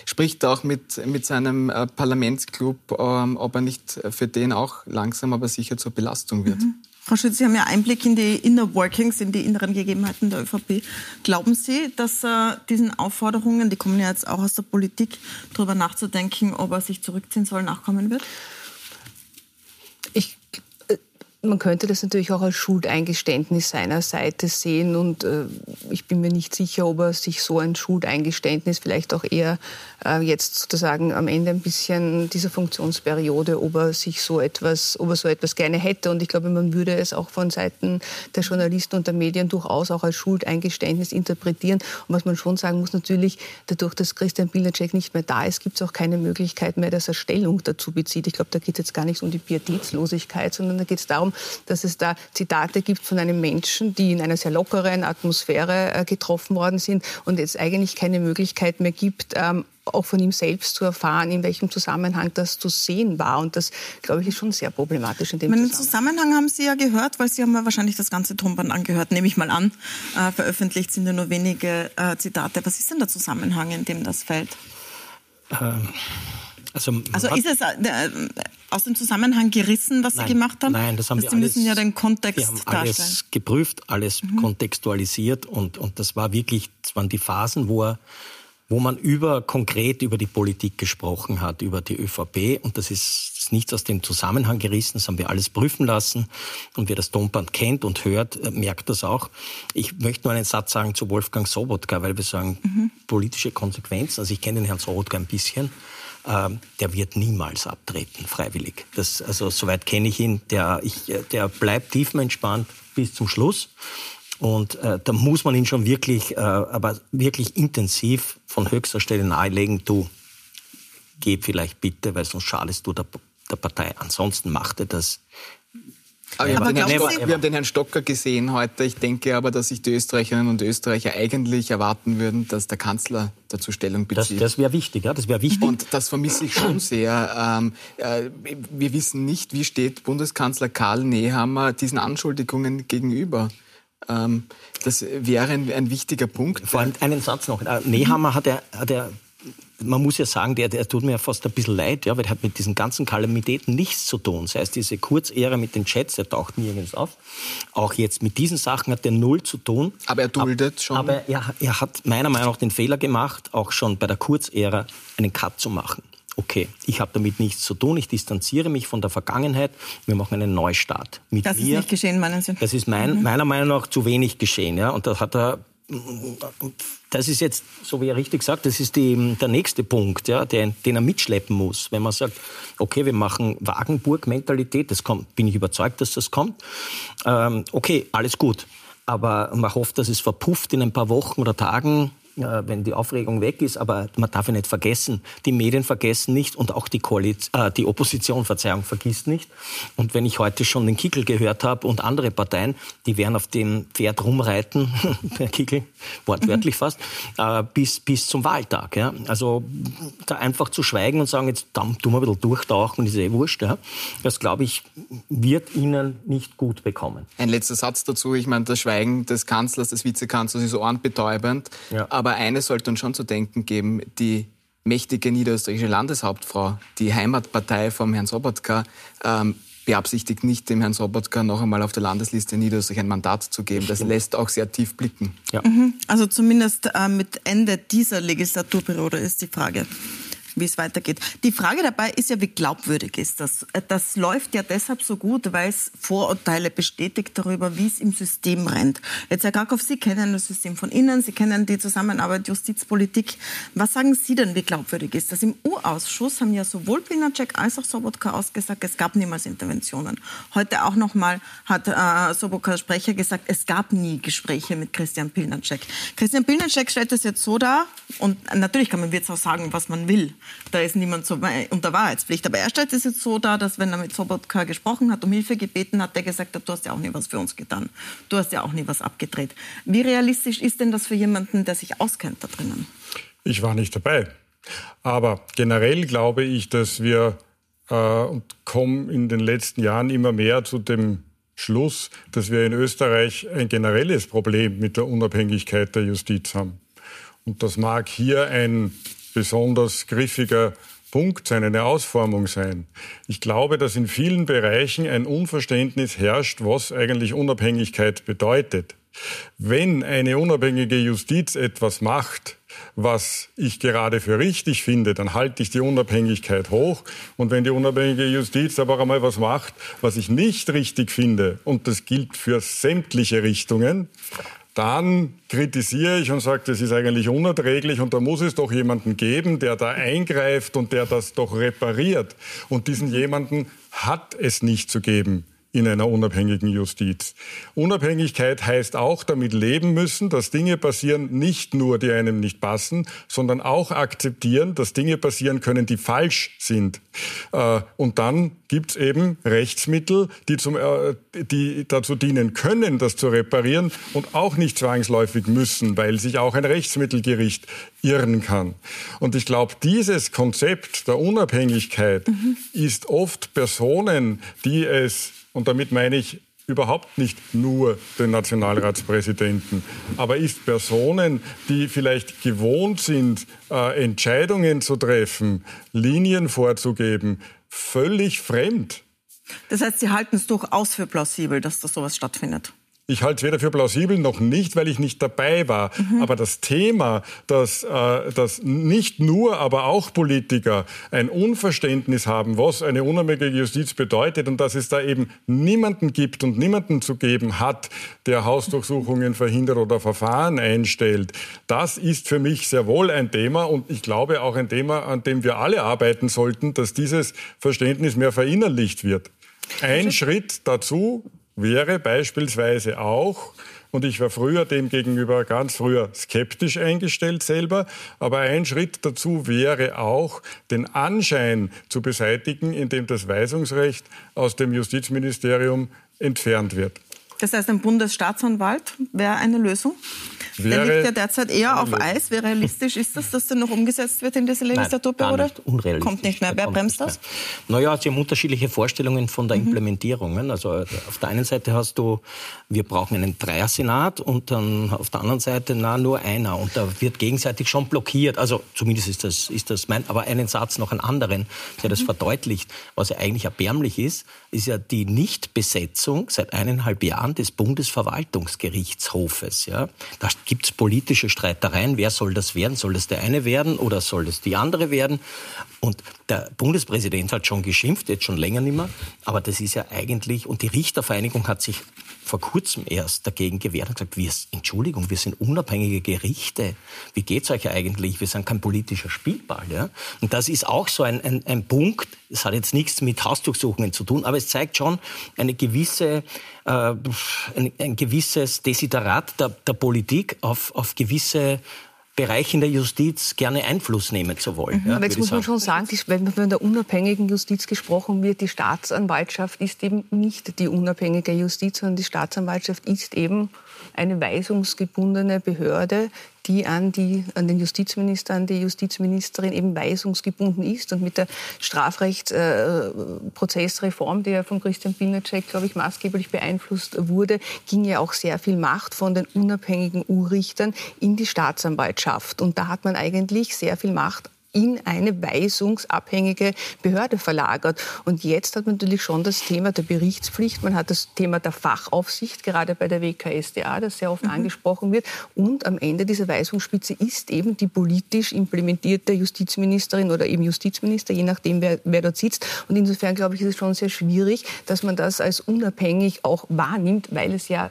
spricht er auch mit, mit seinem äh, Parlamentsclub, ähm, ob er nicht für den auch langsam aber sicher zur Belastung wird. Mhm. Frau Schütz, Sie haben ja Einblick in die Inner Workings, in die inneren Gegebenheiten der ÖVP. Glauben Sie, dass äh, diesen Aufforderungen, die kommen ja jetzt auch aus der Politik, darüber nachzudenken, ob er sich zurückziehen soll, nachkommen wird? Ich man könnte das natürlich auch als Schuldeingeständnis seiner Seite sehen und äh, ich bin mir nicht sicher, ob er sich so ein Schuldeingeständnis vielleicht auch eher äh, jetzt sozusagen am Ende ein bisschen dieser Funktionsperiode, ob er sich so etwas, ob er so etwas gerne hätte und ich glaube, man würde es auch von Seiten der Journalisten und der Medien durchaus auch als Schuldeingeständnis interpretieren und was man schon sagen muss, natürlich dadurch, dass Christian Pilnacek nicht mehr da ist, gibt es auch keine Möglichkeit mehr, dass er Stellung dazu bezieht. Ich glaube, da geht es jetzt gar nicht um die Pietätslosigkeit, sondern da geht es darum, darum, dass es da Zitate gibt von einem Menschen, die in einer sehr lockeren Atmosphäre äh, getroffen worden sind und es eigentlich keine Möglichkeit mehr gibt, ähm, auch von ihm selbst zu erfahren, in welchem Zusammenhang das zu sehen war. Und das, glaube ich, ist schon sehr problematisch in dem Zusammenhang. Den Zusammenhang haben Sie ja gehört, weil Sie haben ja wahrscheinlich das ganze Tonband angehört, nehme ich mal an. Äh, veröffentlicht sind ja nur wenige äh, Zitate. Was ist denn der Zusammenhang, in dem das fällt? Ähm, also, also ist es äh, aus dem Zusammenhang gerissen, was nein, Sie gemacht haben? Nein, das haben wir Sie alles, müssen ja den Kontext wir haben alles darstellen. geprüft, alles mhm. kontextualisiert und, und das war wirklich, das waren die Phasen, wo er wo man über konkret über die Politik gesprochen hat, über die ÖVP. Und das ist, ist nichts aus dem Zusammenhang gerissen, das haben wir alles prüfen lassen. Und wer das Tonband kennt und hört, äh, merkt das auch. Ich möchte nur einen Satz sagen zu Wolfgang Sobotka, weil wir sagen, mhm. politische Konsequenzen. Also ich kenne den Herrn Sobotka ein bisschen. Ähm, der wird niemals abtreten, freiwillig. Das, also soweit kenne ich ihn. Der, ich, der bleibt tiefenentspannt bis zum Schluss. Und äh, da muss man ihn schon wirklich, äh, aber wirklich intensiv von höchster Stelle nahelegen, du geh vielleicht bitte, weil sonst schadest du der, der Partei. Ansonsten macht er das aber, aber wir, haben wir, haben den Herrn Stocker gesehen heute. Ich denke aber, dass sich die Österreicherinnen und Österreicher eigentlich erwarten würden, dass der Kanzler dazu Stellung bezieht. Das, das wäre wichtig, ja, das wäre wichtig. Und das vermisse ich schon sehr. Ähm, äh, wir wissen nicht, wie steht Bundeskanzler Karl Nehammer diesen Anschuldigungen gegenüber. Ähm, das wäre ein, ein, wichtiger Punkt. Vor allem einen Satz noch. Äh, Nehammer hat er, hat er man muss ja sagen, der, der tut mir ja fast ein bisschen leid, ja, weil er hat mit diesen ganzen Kalamitäten nichts zu tun. Sei es diese Kurzehre mit den Chats, der taucht nirgends auf. Auch jetzt mit diesen Sachen hat er null zu tun. Aber er duldet schon. Aber er, er hat meiner Meinung nach den Fehler gemacht, auch schon bei der Kurzehre einen Cut zu machen okay, ich habe damit nichts zu tun, ich distanziere mich von der Vergangenheit, wir machen einen Neustart. Mit das mir. ist nicht geschehen, meinen Sie? Das ist mein, mhm. meiner Meinung nach zu wenig geschehen. Ja? Und das hat er das ist jetzt, so wie er richtig sagt, das ist die, der nächste Punkt, ja, den, den er mitschleppen muss. Wenn man sagt, okay, wir machen Wagenburg-Mentalität, das kommt, bin ich überzeugt, dass das kommt. Ähm, okay, alles gut. Aber man hofft, dass es verpufft in ein paar Wochen oder Tagen wenn die Aufregung weg ist. Aber man darf ja nicht vergessen, die Medien vergessen nicht und auch die, Koalition, äh, die Opposition, Verzeihung, vergisst nicht. Und wenn ich heute schon den Kickel gehört habe und andere Parteien, die werden auf dem Pferd rumreiten, der Kickel, wortwörtlich mhm. fast, äh, bis, bis zum Wahltag. Ja? Also da einfach zu schweigen und sagen, jetzt tun wir ein bisschen durchtauchen, ist eh wurscht. Ja? Das, glaube ich, wird Ihnen nicht gut bekommen. Ein letzter Satz dazu. Ich meine, das Schweigen des Kanzlers, des Vizekanzlers ist ohrenbetäubend. Ja. Aber aber eines sollte uns schon zu denken geben, die mächtige niederösterreichische Landeshauptfrau, die Heimatpartei vom Herrn Sobotka, ähm, beabsichtigt nicht, dem Herrn Sobotka noch einmal auf der Landesliste in Niederösterreich ein Mandat zu geben. Das lässt auch sehr tief blicken. Ja. Mhm. Also zumindest äh, mit Ende dieser Legislaturperiode ist die Frage wie es weitergeht. Die Frage dabei ist ja, wie glaubwürdig ist das? Das läuft ja deshalb so gut, weil es Vorurteile bestätigt darüber, wie es im System rennt. Jetzt, Herr Krakow, Sie kennen das System von innen, Sie kennen die Zusammenarbeit Justizpolitik. Was sagen Sie denn, wie glaubwürdig ist das? Im U-Ausschuss haben ja sowohl Pinacek als auch Sobotka ausgesagt, es gab niemals Interventionen. Heute auch nochmal hat äh, Sobotka Sprecher gesagt, es gab nie Gespräche mit Christian Pilnacek. Christian Pilnacek stellt das jetzt so dar, und natürlich kann man jetzt auch sagen, was man will. Da ist niemand so unter Wahrheitspflicht. Aber er stellt es jetzt so dar, dass wenn er mit Sobotka gesprochen hat, um Hilfe gebeten hat, der gesagt hat, du hast ja auch nie was für uns getan. Du hast ja auch nie was abgedreht. Wie realistisch ist denn das für jemanden, der sich auskennt da drinnen? Ich war nicht dabei. Aber generell glaube ich, dass wir äh, und kommen in den letzten Jahren immer mehr zu dem Schluss, dass wir in Österreich ein generelles Problem mit der Unabhängigkeit der Justiz haben. Und das mag hier ein besonders griffiger Punkt sein, eine Ausformung sein. Ich glaube, dass in vielen Bereichen ein Unverständnis herrscht, was eigentlich Unabhängigkeit bedeutet. Wenn eine unabhängige Justiz etwas macht, was ich gerade für richtig finde, dann halte ich die Unabhängigkeit hoch. Und wenn die unabhängige Justiz aber einmal was macht, was ich nicht richtig finde, und das gilt für sämtliche Richtungen, dann kritisiere ich und sage, das ist eigentlich unerträglich und da muss es doch jemanden geben, der da eingreift und der das doch repariert. Und diesen jemanden hat es nicht zu geben in einer unabhängigen Justiz. Unabhängigkeit heißt auch damit leben müssen, dass Dinge passieren, nicht nur die einem nicht passen, sondern auch akzeptieren, dass Dinge passieren können, die falsch sind. Äh, und dann gibt es eben Rechtsmittel, die, zum, äh, die dazu dienen können, das zu reparieren und auch nicht zwangsläufig müssen, weil sich auch ein Rechtsmittelgericht irren kann. Und ich glaube, dieses Konzept der Unabhängigkeit mhm. ist oft Personen, die es und damit meine ich überhaupt nicht nur den Nationalratspräsidenten, aber ist Personen, die vielleicht gewohnt sind, äh, Entscheidungen zu treffen, Linien vorzugeben, völlig fremd. Das heißt, Sie halten es durchaus für plausibel, dass da sowas stattfindet? Ich halte es weder für plausibel noch nicht, weil ich nicht dabei war. Mhm. Aber das Thema, dass, äh, dass nicht nur, aber auch Politiker ein Unverständnis haben, was eine unabhängige Justiz bedeutet und dass es da eben niemanden gibt und niemanden zu geben hat, der Hausdurchsuchungen verhindert oder Verfahren einstellt, das ist für mich sehr wohl ein Thema und ich glaube auch ein Thema, an dem wir alle arbeiten sollten, dass dieses Verständnis mehr verinnerlicht wird. Ein Schritt dazu wäre beispielsweise auch, und ich war früher dem gegenüber ganz früher skeptisch eingestellt selber. Aber ein Schritt dazu wäre auch, den Anschein zu beseitigen, indem das Weisungsrecht aus dem Justizministerium entfernt wird. Das heißt, ein Bundesstaatsanwalt wäre eine Lösung? Der liegt ja derzeit eher auf Eis. Wie realistisch ist das, dass der noch umgesetzt wird in dieser Legislaturperiode? Unrealistisch. Kommt nicht mehr. Wer bremst das? Naja, Sie haben unterschiedliche Vorstellungen von der mhm. Implementierung. Also auf der einen Seite hast du, wir brauchen einen Dreiersenat und dann auf der anderen Seite, na, nur einer. Und da wird gegenseitig schon blockiert. Also zumindest ist das, ist das mein, aber einen Satz noch einen anderen, der das mhm. verdeutlicht. Was ja eigentlich erbärmlich ist, ist ja die Nichtbesetzung seit eineinhalb Jahren des Bundesverwaltungsgerichtshofes. Ja. Da gibt es politische Streitereien. Wer soll das werden? Soll das der eine werden oder soll das die andere werden? Und der Bundespräsident hat schon geschimpft, jetzt schon länger nicht mehr. Aber das ist ja eigentlich, und die Richtervereinigung hat sich vor kurzem erst dagegen gewehrt und gesagt, wir, Entschuldigung, wir sind unabhängige Gerichte. Wie geht's euch eigentlich? Wir sind kein politischer Spielball. Ja? Und das ist auch so ein, ein, ein Punkt, es hat jetzt nichts mit Hausdurchsuchungen zu tun, aber es zeigt schon eine gewisse, äh, ein, ein gewisses Desiderat der, der Politik auf, auf gewisse Bereich in der Justiz gerne Einfluss nehmen zu wollen. Mhm, ja, jetzt muss man schon sagen, wenn von der unabhängigen Justiz gesprochen wird, die Staatsanwaltschaft ist eben nicht die unabhängige Justiz, sondern die Staatsanwaltschaft ist eben eine weisungsgebundene Behörde, die an, die an den Justizminister, an die Justizministerin eben weisungsgebunden ist. Und mit der Strafrechtsprozessreform, äh, die ja von Christian Pilnacek, glaube ich, maßgeblich beeinflusst wurde, ging ja auch sehr viel Macht von den unabhängigen U-Richtern in die Staatsanwaltschaft. Und da hat man eigentlich sehr viel Macht in eine weisungsabhängige Behörde verlagert. Und jetzt hat man natürlich schon das Thema der Berichtspflicht, man hat das Thema der Fachaufsicht, gerade bei der WKSDA, das sehr oft mhm. angesprochen wird. Und am Ende dieser Weisungsspitze ist eben die politisch implementierte Justizministerin oder eben Justizminister, je nachdem, wer, wer dort sitzt. Und insofern, glaube ich, ist es schon sehr schwierig, dass man das als unabhängig auch wahrnimmt, weil es ja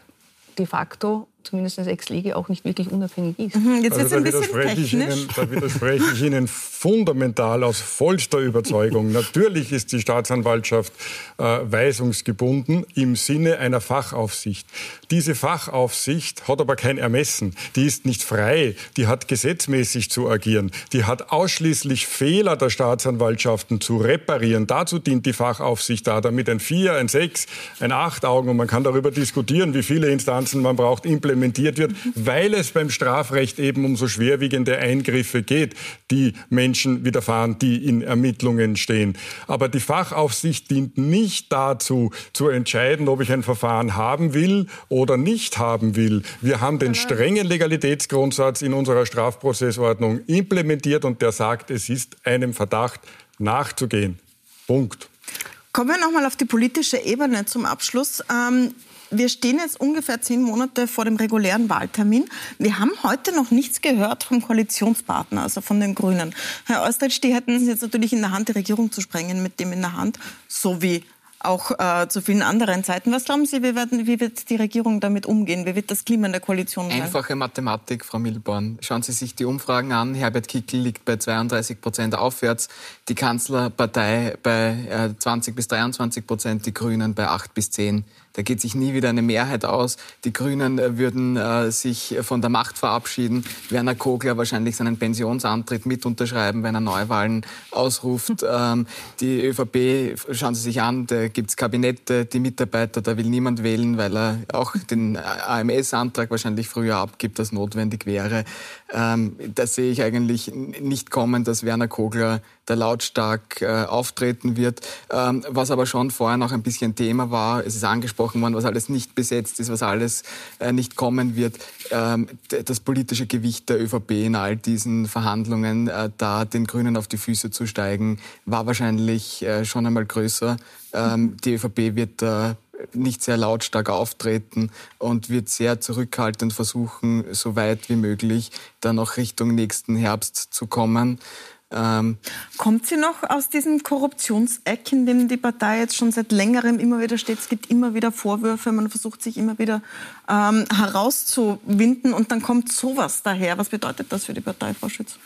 de facto zumindest als Ex-Lege auch nicht wirklich unabhängig ist. Mhm, jetzt also wird es ein bisschen technisch. Ihnen, da widerspreche ich Ihnen fundamental aus vollster Überzeugung. Natürlich ist die Staatsanwaltschaft äh, weisungsgebunden im Sinne einer Fachaufsicht. Diese Fachaufsicht hat aber kein Ermessen. Die ist nicht frei. Die hat gesetzmäßig zu agieren. Die hat ausschließlich Fehler der Staatsanwaltschaften zu reparieren. Dazu dient die Fachaufsicht da, damit ein Vier, ein Sechs, ein Acht Augen, und man kann darüber diskutieren, wie viele Instanzen man braucht, implementiert implementiert wird, weil es beim Strafrecht eben um so schwerwiegende Eingriffe geht, die Menschen widerfahren, die in Ermittlungen stehen. Aber die Fachaufsicht dient nicht dazu, zu entscheiden, ob ich ein Verfahren haben will oder nicht haben will. Wir haben den strengen Legalitätsgrundsatz in unserer Strafprozessordnung implementiert und der sagt, es ist einem Verdacht nachzugehen. Punkt. Kommen wir nochmal auf die politische Ebene zum Abschluss. Ähm, wir stehen jetzt ungefähr zehn Monate vor dem regulären Wahltermin. Wir haben heute noch nichts gehört vom Koalitionspartner, also von den Grünen. Herr Ostrich, die hätten es jetzt natürlich in der Hand, die Regierung zu sprengen mit dem in der Hand, so wie auch äh, zu vielen anderen Zeiten. Was glauben Sie, wie, werden, wie, wird die Regierung damit umgehen? Wie wird das Klima in der Koalition sein? Einfache Mathematik, Frau Milborn. Schauen Sie sich die Umfragen an. Herbert Kickl liegt bei 32 Prozent aufwärts, die Kanzlerpartei bei äh, 20 bis 23 Prozent, die Grünen bei 8 bis 10 da geht sich nie wieder eine Mehrheit aus. Die Grünen äh, würden äh, sich von der Macht verabschieden. Werner Kogler wahrscheinlich seinen Pensionsantritt mit unterschreiben, wenn er Neuwahlen ausruft. ähm, die ÖVP, schauen Sie sich an, da gibt es Kabinette, die Mitarbeiter, da will niemand wählen, weil er auch den AMS-Antrag wahrscheinlich früher abgibt, als notwendig wäre. Ähm, das sehe ich eigentlich nicht kommen, dass Werner Kogler da lautstark äh, auftreten wird. Ähm, was aber schon vorher noch ein bisschen Thema war, es ist angesprochen worden, was alles nicht besetzt ist, was alles äh, nicht kommen wird. Ähm, das politische Gewicht der ÖVP in all diesen Verhandlungen, äh, da den Grünen auf die Füße zu steigen, war wahrscheinlich äh, schon einmal größer. Ähm, die ÖVP wird nicht sehr lautstark auftreten und wird sehr zurückhaltend versuchen, so weit wie möglich dann auch Richtung nächsten Herbst zu kommen. Ähm, Kommt sie noch aus diesem Korruptionseck, in dem die Partei jetzt schon seit längerem immer wieder steht? Es gibt immer wieder Vorwürfe, man versucht sich immer wieder ähm, herauszuwinden und dann kommt sowas daher. Was bedeutet das für die Partei, Frau Schütz?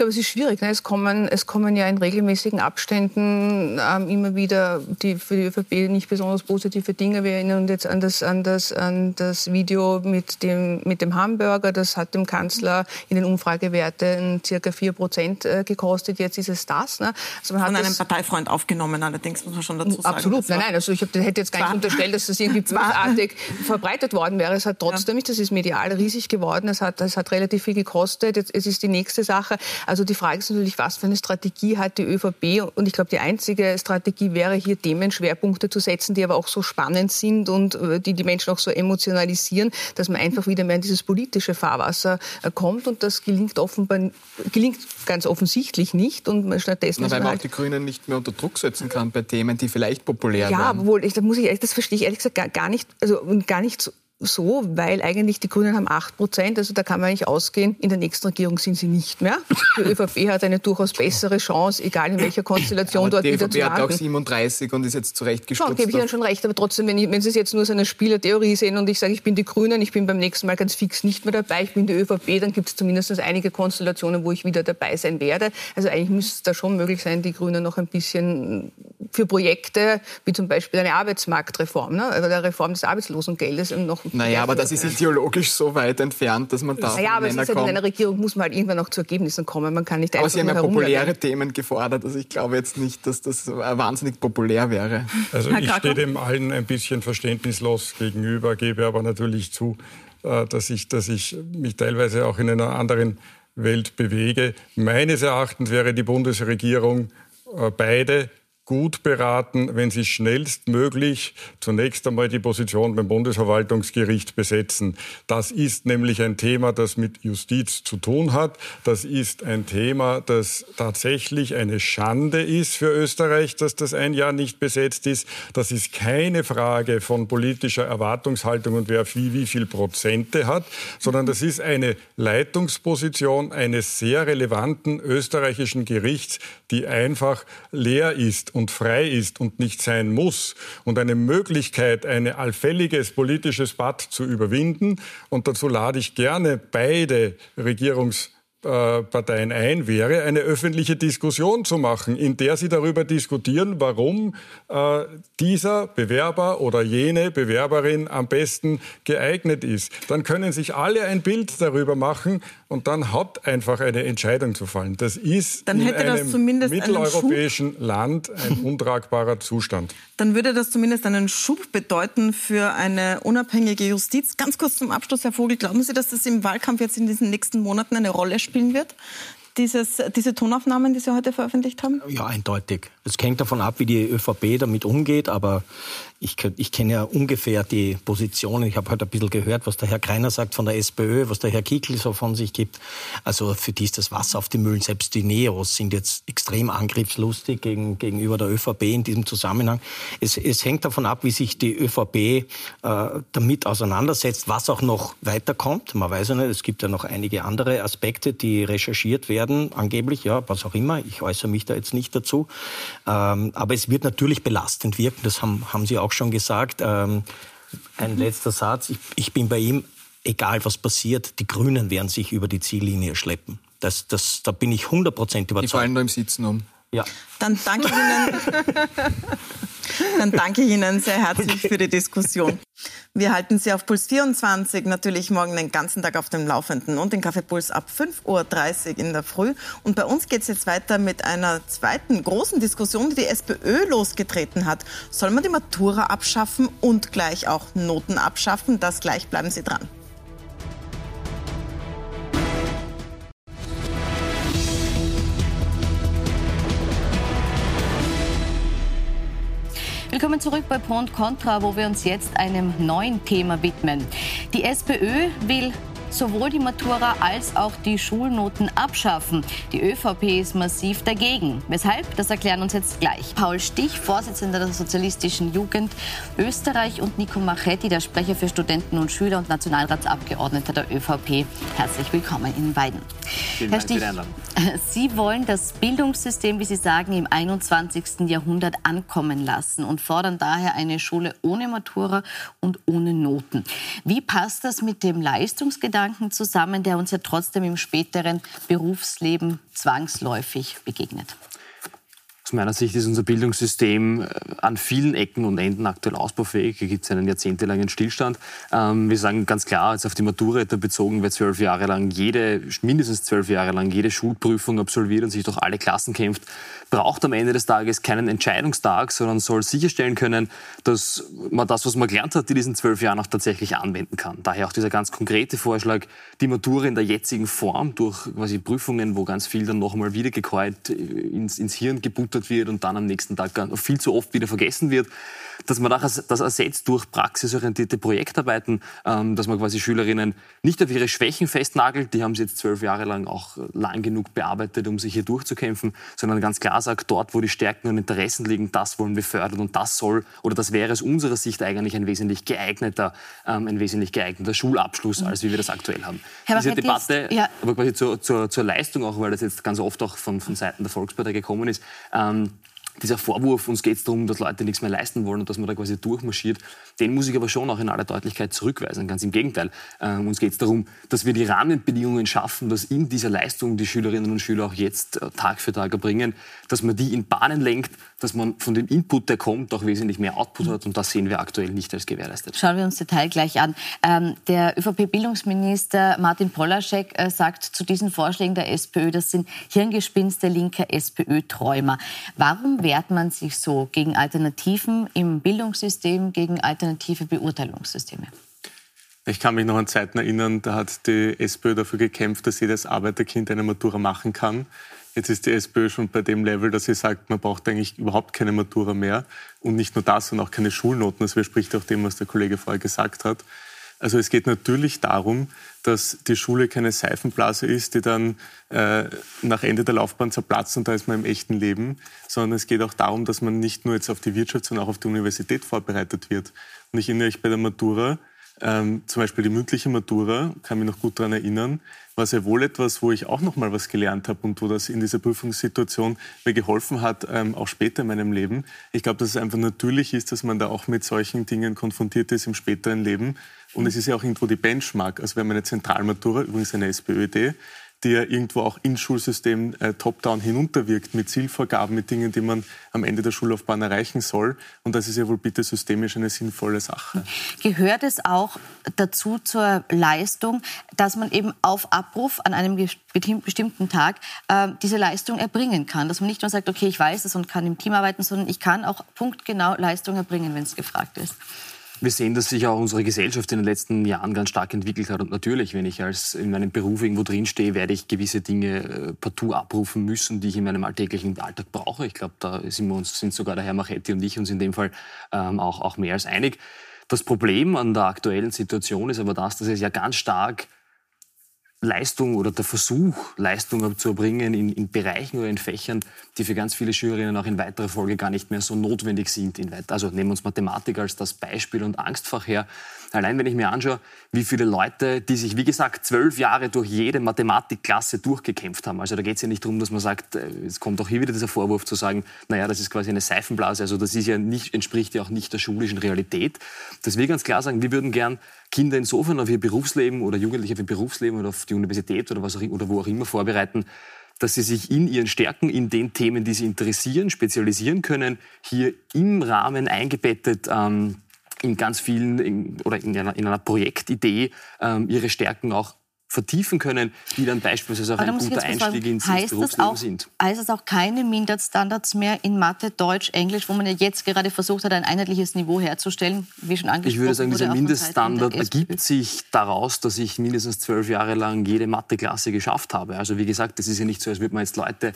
Glaube, es ist schwierig. Ne? Es, kommen, es kommen ja in regelmäßigen Abständen ähm, immer wieder die für die ÖVP nicht besonders positive Dinge. Wir erinnern uns jetzt an das, an das, an das Video mit dem, mit dem Hamburger. Das hat dem Kanzler in den Umfragewerten circa 4 Prozent äh, gekostet. Jetzt ist es das. Ne? Also man Von hat einem Parteifreund aufgenommen, allerdings muss man schon dazu sagen. Absolut. Nein, nein. Also ich hab, hätte jetzt gar nicht unterstellt, dass das irgendwie bösartig verbreitet worden wäre. Es hat trotzdem nicht, das ist medial riesig geworden. Es hat, es hat relativ viel gekostet. Jetzt, es ist die nächste Sache. Also die Frage ist natürlich, was für eine Strategie hat die ÖVP? Und ich glaube, die einzige Strategie wäre hier Themenschwerpunkte zu setzen, die aber auch so spannend sind und äh, die die Menschen auch so emotionalisieren, dass man einfach wieder mehr in dieses politische Fahrwasser äh, kommt. Und das gelingt offenbar, gelingt ganz offensichtlich nicht. Und stattdessen. Na, weil man halt auch die Grünen nicht mehr unter Druck setzen kann bei Themen, die vielleicht populär ja, werden. Ja, obwohl, ich, da muss ich, das verstehe ich ehrlich gesagt gar, gar nicht, also gar nicht so so, weil eigentlich die Grünen haben 8 Prozent, also da kann man eigentlich ausgehen, in der nächsten Regierung sind sie nicht mehr. Die ÖVP hat eine durchaus bessere Chance, egal in welcher Konstellation aber dort die wieder ÖVP zu landen. hat auch 37 und ist jetzt zurechtgestutzt. Schon, gebe ich Ihnen schon recht, aber trotzdem, wenn, ich, wenn Sie es jetzt nur so eine Spielertheorie sehen und ich sage, ich bin die Grünen, ich bin beim nächsten Mal ganz fix nicht mehr dabei, ich bin die ÖVP, dann gibt es zumindest einige Konstellationen, wo ich wieder dabei sein werde. Also eigentlich müsste es da schon möglich sein, die Grünen noch ein bisschen für Projekte, wie zum Beispiel eine Arbeitsmarktreform, ne? also der Reform des Arbeitslosengeldes noch... Naja, aber das ist ideologisch so weit entfernt, dass man da naja, aber es ist halt in einer Regierung muss man halt irgendwann noch zu Ergebnissen kommen. Man kann nicht einfach Aber Sie haben ja populäre Themen gefordert. Also ich glaube jetzt nicht, dass das wahnsinnig populär wäre. Also ich stehe dem allen ein bisschen verständnislos gegenüber, gebe aber natürlich zu, äh, dass ich, dass ich mich teilweise auch in einer anderen Welt bewege. Meines Erachtens wäre die Bundesregierung äh, beide gut beraten, wenn Sie schnellstmöglich zunächst einmal die Position beim Bundesverwaltungsgericht besetzen. Das ist nämlich ein Thema, das mit Justiz zu tun hat. Das ist ein Thema, das tatsächlich eine Schande ist für Österreich, dass das ein Jahr nicht besetzt ist. Das ist keine Frage von politischer Erwartungshaltung und wer wie, wie viel Prozente hat, sondern das ist eine Leitungsposition eines sehr relevanten österreichischen Gerichts, die einfach leer ist und frei ist und nicht sein muss und eine Möglichkeit, ein allfälliges politisches Bad zu überwinden. Und dazu lade ich gerne beide Regierungs Parteien ein, wäre eine öffentliche Diskussion zu machen, in der sie darüber diskutieren, warum äh, dieser Bewerber oder jene Bewerberin am besten geeignet ist. Dann können sich alle ein Bild darüber machen und dann hat einfach eine Entscheidung zu fallen. Das ist dann in einem mitteleuropäischen Land ein untragbarer Zustand. Dann würde das zumindest einen Schub bedeuten für eine unabhängige Justiz. Ganz kurz zum Abschluss, Herr Vogel, glauben Sie, dass das im Wahlkampf jetzt in diesen nächsten Monaten eine Rolle spielen wird? Dieses, diese Tonaufnahmen, die Sie heute veröffentlicht haben? Ja, eindeutig. Es hängt davon ab, wie die ÖVP damit umgeht, aber ich, ich kenne ja ungefähr die Positionen. Ich habe heute ein bisschen gehört, was der Herr Kreiner sagt von der SPÖ, was der Herr Kickl so von sich gibt. Also für die ist das Wasser auf die Mühlen. Selbst die Neos sind jetzt extrem angriffslustig gegen, gegenüber der ÖVP in diesem Zusammenhang. Es, es hängt davon ab, wie sich die ÖVP äh, damit auseinandersetzt, was auch noch weiterkommt. Man weiß ja nicht, es gibt ja noch einige andere Aspekte, die recherchiert werden, angeblich, ja, was auch immer. Ich äußere mich da jetzt nicht dazu. Ähm, aber es wird natürlich belastend wirken. Das haben, haben Sie auch auch schon gesagt. Ähm, ein letzter Satz. Ich, ich bin bei ihm, egal was passiert, die Grünen werden sich über die Ziellinie schleppen. Das, das, da bin ich 100% überzeugt. Die fallen nur im Sitzen um. Ja. Dann danke ich Ihnen. Dann danke ich Ihnen sehr herzlich für die Diskussion. Wir halten Sie auf Puls 24 natürlich morgen den ganzen Tag auf dem Laufenden und den Kaffeepuls ab 5.30 Uhr in der Früh. Und bei uns geht es jetzt weiter mit einer zweiten großen Diskussion, die die SPÖ losgetreten hat. Soll man die Matura abschaffen und gleich auch Noten abschaffen? Das gleich bleiben Sie dran. Willkommen zurück bei Pro Contra, wo wir uns jetzt einem neuen Thema widmen. Die SPÖ will sowohl die Matura als auch die Schulnoten abschaffen. Die ÖVP ist massiv dagegen. Weshalb? Das erklären uns jetzt gleich. Paul Stich, Vorsitzender der Sozialistischen Jugend Österreich und Nico Machetti, der Sprecher für Studenten und Schüler und Nationalratsabgeordneter der ÖVP. Herzlich willkommen Ihnen beiden. Vielen Herr Stich, Sie wollen das Bildungssystem, wie Sie sagen, im 21. Jahrhundert ankommen lassen und fordern daher eine Schule ohne Matura und ohne Noten. Wie passt das mit dem Leistungsgedanken zusammen, der uns ja trotzdem im späteren Berufsleben zwangsläufig begegnet? Aus meiner Sicht ist unser Bildungssystem äh, an vielen Ecken und Enden aktuell ausbaufähig. Hier gibt es einen jahrzehntelangen Stillstand. Ähm, wir sagen ganz klar, jetzt auf die Matura bezogen, wer zwölf Jahre lang jede, mindestens zwölf Jahre lang jede Schulprüfung absolviert und sich durch alle Klassen kämpft, braucht am Ende des Tages keinen Entscheidungstag, sondern soll sicherstellen können, dass man das, was man gelernt hat, in diesen zwölf Jahren auch tatsächlich anwenden kann. Daher auch dieser ganz konkrete Vorschlag, die Matura in der jetzigen Form durch quasi Prüfungen, wo ganz viel dann nochmal wiedergekäut ins, ins Hirn gebuttert wird und dann am nächsten Tag viel zu oft wieder vergessen wird, dass man das ersetzt durch praxisorientierte Projektarbeiten, ähm, dass man quasi Schülerinnen nicht auf ihre Schwächen festnagelt, die haben sie jetzt zwölf Jahre lang auch lang genug bearbeitet, um sich hier durchzukämpfen, sondern ganz klar sagt, dort, wo die Stärken und Interessen liegen, das wollen wir fördern und das soll oder das wäre aus unserer Sicht eigentlich ein wesentlich geeigneter, ähm, ein wesentlich geeigneter Schulabschluss, als wie wir das aktuell haben. Herr Diese Debatte, ja. aber quasi zur, zur, zur Leistung auch, weil das jetzt ganz oft auch von, von Seiten der Volkspartei gekommen ist, ähm, dieser Vorwurf, uns geht es darum, dass Leute nichts mehr leisten wollen und dass man da quasi durchmarschiert, den muss ich aber schon auch in aller Deutlichkeit zurückweisen. Ganz im Gegenteil. Äh, uns geht es darum, dass wir die Rahmenbedingungen schaffen, dass in dieser Leistung die Schülerinnen und Schüler auch jetzt äh, Tag für Tag erbringen, dass man die in Bahnen lenkt, dass man von dem Input, der kommt, auch wesentlich mehr Output hat. Und das sehen wir aktuell nicht als gewährleistet. Schauen wir uns Detail gleich an. Ähm, der ÖVP-Bildungsminister Martin Polaschek äh, sagt zu diesen Vorschlägen der SPÖ, das sind Hirngespinste linker SPÖ-Träumer. Warum wehrt man sich so gegen Alternativen im Bildungssystem, gegen alternative Beurteilungssysteme? Ich kann mich noch an Zeiten erinnern, da hat die SPÖ dafür gekämpft, dass jedes Arbeiterkind eine Matura machen kann. Jetzt ist die SPÖ schon bei dem Level, dass sie sagt, man braucht eigentlich überhaupt keine Matura mehr. Und nicht nur das, sondern auch keine Schulnoten. Das widerspricht auch dem, was der Kollege vorher gesagt hat. Also es geht natürlich darum, dass die Schule keine Seifenblase ist, die dann äh, nach Ende der Laufbahn zerplatzt und da ist man im echten Leben, sondern es geht auch darum, dass man nicht nur jetzt auf die Wirtschaft, sondern auch auf die Universität vorbereitet wird. Und ich erinnere euch bei der Matura, ähm, zum Beispiel die mündliche Matura, kann mich noch gut daran erinnern, war sehr wohl etwas, wo ich auch noch mal was gelernt habe und wo das in dieser Prüfungssituation mir geholfen hat, ähm, auch später in meinem Leben. Ich glaube, dass es einfach natürlich ist, dass man da auch mit solchen Dingen konfrontiert ist im späteren Leben. Und es ist ja auch irgendwo die Benchmark. Also wir haben eine Zentralmatura, übrigens eine SPÖ-Idee, die ja irgendwo auch ins Schulsystem äh, top-down hinunterwirkt, mit Zielvorgaben, mit Dingen, die man am Ende der Schullaufbahn erreichen soll. Und das ist ja wohl bitte systemisch eine sinnvolle Sache. Gehört es auch dazu zur Leistung, dass man eben auf Abruf an einem bestimmten Tag äh, diese Leistung erbringen kann? Dass man nicht nur sagt, okay, ich weiß es und kann im Team arbeiten, sondern ich kann auch punktgenau Leistung erbringen, wenn es gefragt ist. Wir sehen, dass sich auch unsere Gesellschaft in den letzten Jahren ganz stark entwickelt hat. Und natürlich, wenn ich als in meinem Beruf irgendwo drinstehe, werde ich gewisse Dinge äh, partout abrufen müssen, die ich in meinem alltäglichen Alltag brauche. Ich glaube, da sind wir uns, sind sogar der Herr Machetti und ich uns in dem Fall ähm, auch, auch mehr als einig. Das Problem an der aktuellen Situation ist aber das, dass es ja ganz stark Leistung oder der Versuch, Leistung zu erbringen in, in, Bereichen oder in Fächern, die für ganz viele Schülerinnen auch in weiterer Folge gar nicht mehr so notwendig sind. also nehmen wir uns Mathematik als das Beispiel und Angstfach her. Allein wenn ich mir anschaue, wie viele Leute, die sich, wie gesagt, zwölf Jahre durch jede Mathematikklasse durchgekämpft haben. Also da geht es ja nicht darum, dass man sagt, äh, es kommt auch hier wieder dieser Vorwurf zu sagen, naja, das ist quasi eine Seifenblase. Also das ist ja nicht, entspricht ja auch nicht der schulischen Realität. Dass wir ganz klar sagen, wir würden gern Kinder insofern auf ihr Berufsleben oder Jugendliche auf ihr Berufsleben oder auf die Universität oder, was auch, oder wo auch immer vorbereiten, dass sie sich in ihren Stärken, in den Themen, die sie interessieren, spezialisieren können, hier im Rahmen eingebettet ähm, in ganz vielen in, oder in einer, in einer Projektidee ähm, ihre Stärken auch vertiefen können, die dann beispielsweise auch ein guter Einstieg ins, ins Berufsleben auch, sind. Heißt es auch keine Mindeststandards mehr in Mathe, Deutsch, Englisch, wo man ja jetzt gerade versucht hat, ein einheitliches Niveau herzustellen, wie schon angesprochen Ich würde sagen, dieser Mindeststandard ergibt sich daraus, dass ich mindestens zwölf Jahre lang jede Mathe-Klasse geschafft habe. Also wie gesagt, das ist ja nicht so, als würde man jetzt Leute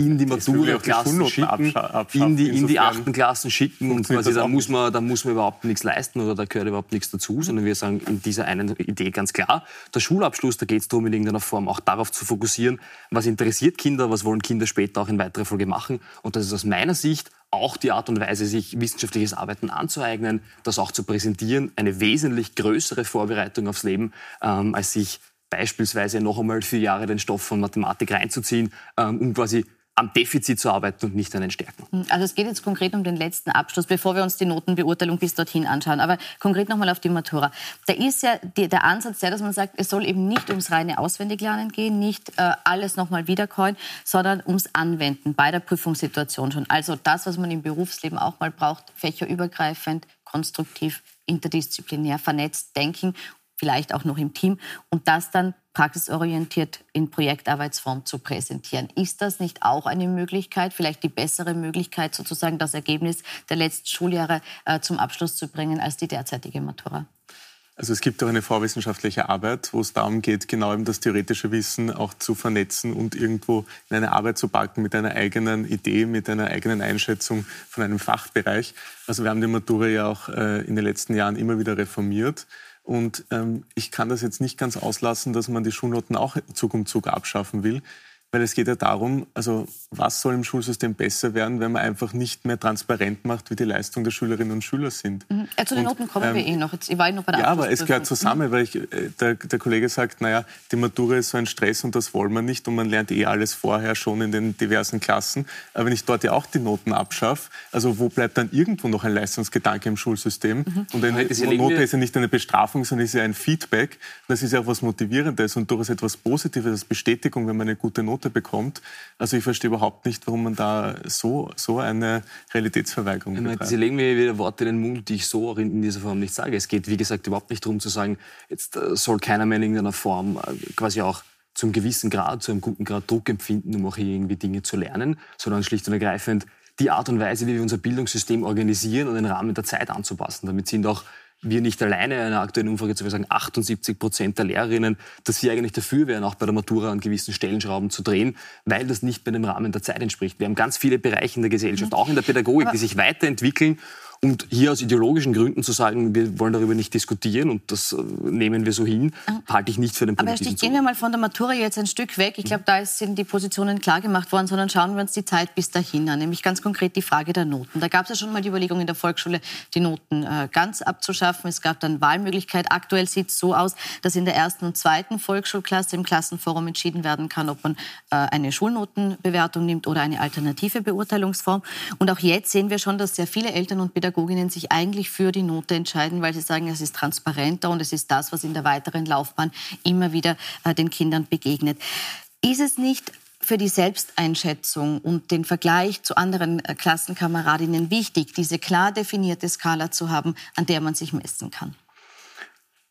in die Matura-Klassen schicken, in die, in die achten Klassen schicken und quasi da muss, man, da muss man überhaupt nichts leisten oder da gehört überhaupt nichts dazu, sondern wir sagen in dieser einen Idee ganz klar, der Schulabschluss, da geht es darum, in irgendeiner Form auch darauf zu fokussieren, was interessiert Kinder, was wollen Kinder später auch in weiterer Folge machen. Und das ist aus meiner Sicht auch die Art und Weise, sich wissenschaftliches Arbeiten anzueignen, das auch zu präsentieren, eine wesentlich größere Vorbereitung aufs Leben, ähm, als sich beispielsweise noch einmal vier Jahre den Stoff von Mathematik reinzuziehen, ähm, um quasi am Defizit zu arbeiten und nicht an den Stärken. Hm, also es geht jetzt konkret um den letzten Abschluss, bevor wir uns die Notenbeurteilung bis dorthin anschauen. Aber konkret nochmal auf die Matura. Da ist ja die, der Ansatz der, dass man sagt, es soll eben nicht ums reine Auswendiglernen gehen, nicht äh, alles nochmal wiederkäuen, sondern ums Anwenden bei der Prüfungssituation schon. Also das, was man im Berufsleben auch mal braucht, fächerübergreifend, konstruktiv, interdisziplinär, vernetzt denken vielleicht auch noch im Team und das dann praxisorientiert in Projektarbeitsform zu präsentieren. Ist das nicht auch eine Möglichkeit, vielleicht die bessere Möglichkeit, sozusagen das Ergebnis der letzten Schuljahre äh, zum Abschluss zu bringen als die derzeitige Matura? Also es gibt auch eine vorwissenschaftliche Arbeit, wo es darum geht, genau eben das theoretische Wissen auch zu vernetzen und irgendwo in eine Arbeit zu packen mit einer eigenen Idee, mit einer eigenen Einschätzung von einem Fachbereich. Also wir haben die Matura ja auch äh, in den letzten Jahren immer wieder reformiert. Und ähm, ich kann das jetzt nicht ganz auslassen, dass man die Schulnoten auch Zug um Zug abschaffen will. Weil es geht ja darum, also was soll im Schulsystem besser werden, wenn man einfach nicht mehr transparent macht, wie die Leistungen der Schülerinnen und Schüler sind. Mhm. Ja, zu den Noten kommen ähm, wir eh noch. Jetzt, ich war noch bei der ja, aber es gehört zusammen, mhm. weil ich, äh, der, der, Kollege sagt, naja, die Matura ist so ein Stress und das wollen wir nicht und man lernt eh alles vorher schon in den diversen Klassen. Aber wenn ich dort ja auch die Noten abschaffe, also wo bleibt dann irgendwo noch ein Leistungsgedanke im Schulsystem? Mhm. Und eine Note ist ja nicht eine Bestrafung, sondern ist ja ein Feedback. Das ist ja auch was Motivierendes und durchaus etwas Positives als Bestätigung, wenn man eine gute Note Note bekommt. Also ich verstehe überhaupt nicht, warum man da so, so eine Realitätsverweigerung ich betreibt. Sie legen mir wieder Worte in den Mund, die ich so auch in, dieser Form nicht sage. Es geht, wie gesagt, überhaupt nicht darum zu sagen, jetzt äh, soll keiner mehr in irgendeiner Form äh, quasi auch zum gewissen Grad, zu einem guten Grad Druck empfinden, um auch hier irgendwie Dinge zu lernen, sondern schlicht und ergreifend die Art und Weise, wie wir unser Bildungssystem organisieren und den Rahmen der Zeit anzupassen. Damit sind auch wir nicht alleine in einer aktuellen Umfrage zu sagen, 78 Prozent der Lehrerinnen, dass sie eigentlich dafür wären, auch bei der Matura an gewissen Stellenschrauben zu drehen, weil das nicht bei dem Rahmen der Zeit entspricht. Wir haben ganz viele Bereiche in der Gesellschaft, auch in der Pädagogik, die sich weiterentwickeln und hier aus ideologischen Gründen zu sagen, wir wollen darüber nicht diskutieren und das äh, nehmen wir so hin, halte ich nicht für den politischen Aber Stich, gehen wir mal von der Matura jetzt ein Stück weg. Ich glaube, da sind die Positionen klar gemacht worden, sondern schauen wir uns die Zeit bis dahin an. Nämlich ganz konkret die Frage der Noten. Da gab es ja schon mal die Überlegung in der Volksschule, die Noten äh, ganz abzuschaffen. Es gab dann Wahlmöglichkeit. Aktuell sieht es so aus, dass in der ersten und zweiten Volksschulklasse im Klassenforum entschieden werden kann, ob man äh, eine Schulnotenbewertung nimmt oder eine alternative Beurteilungsform. Und auch jetzt sehen wir schon, dass sehr viele Eltern und Pädagogen Pädagoginnen sich eigentlich für die Note entscheiden, weil sie sagen, es ist transparenter und es ist das, was in der weiteren Laufbahn immer wieder äh, den Kindern begegnet. Ist es nicht für die Selbsteinschätzung und den Vergleich zu anderen äh, Klassenkameradinnen wichtig, diese klar definierte Skala zu haben, an der man sich messen kann?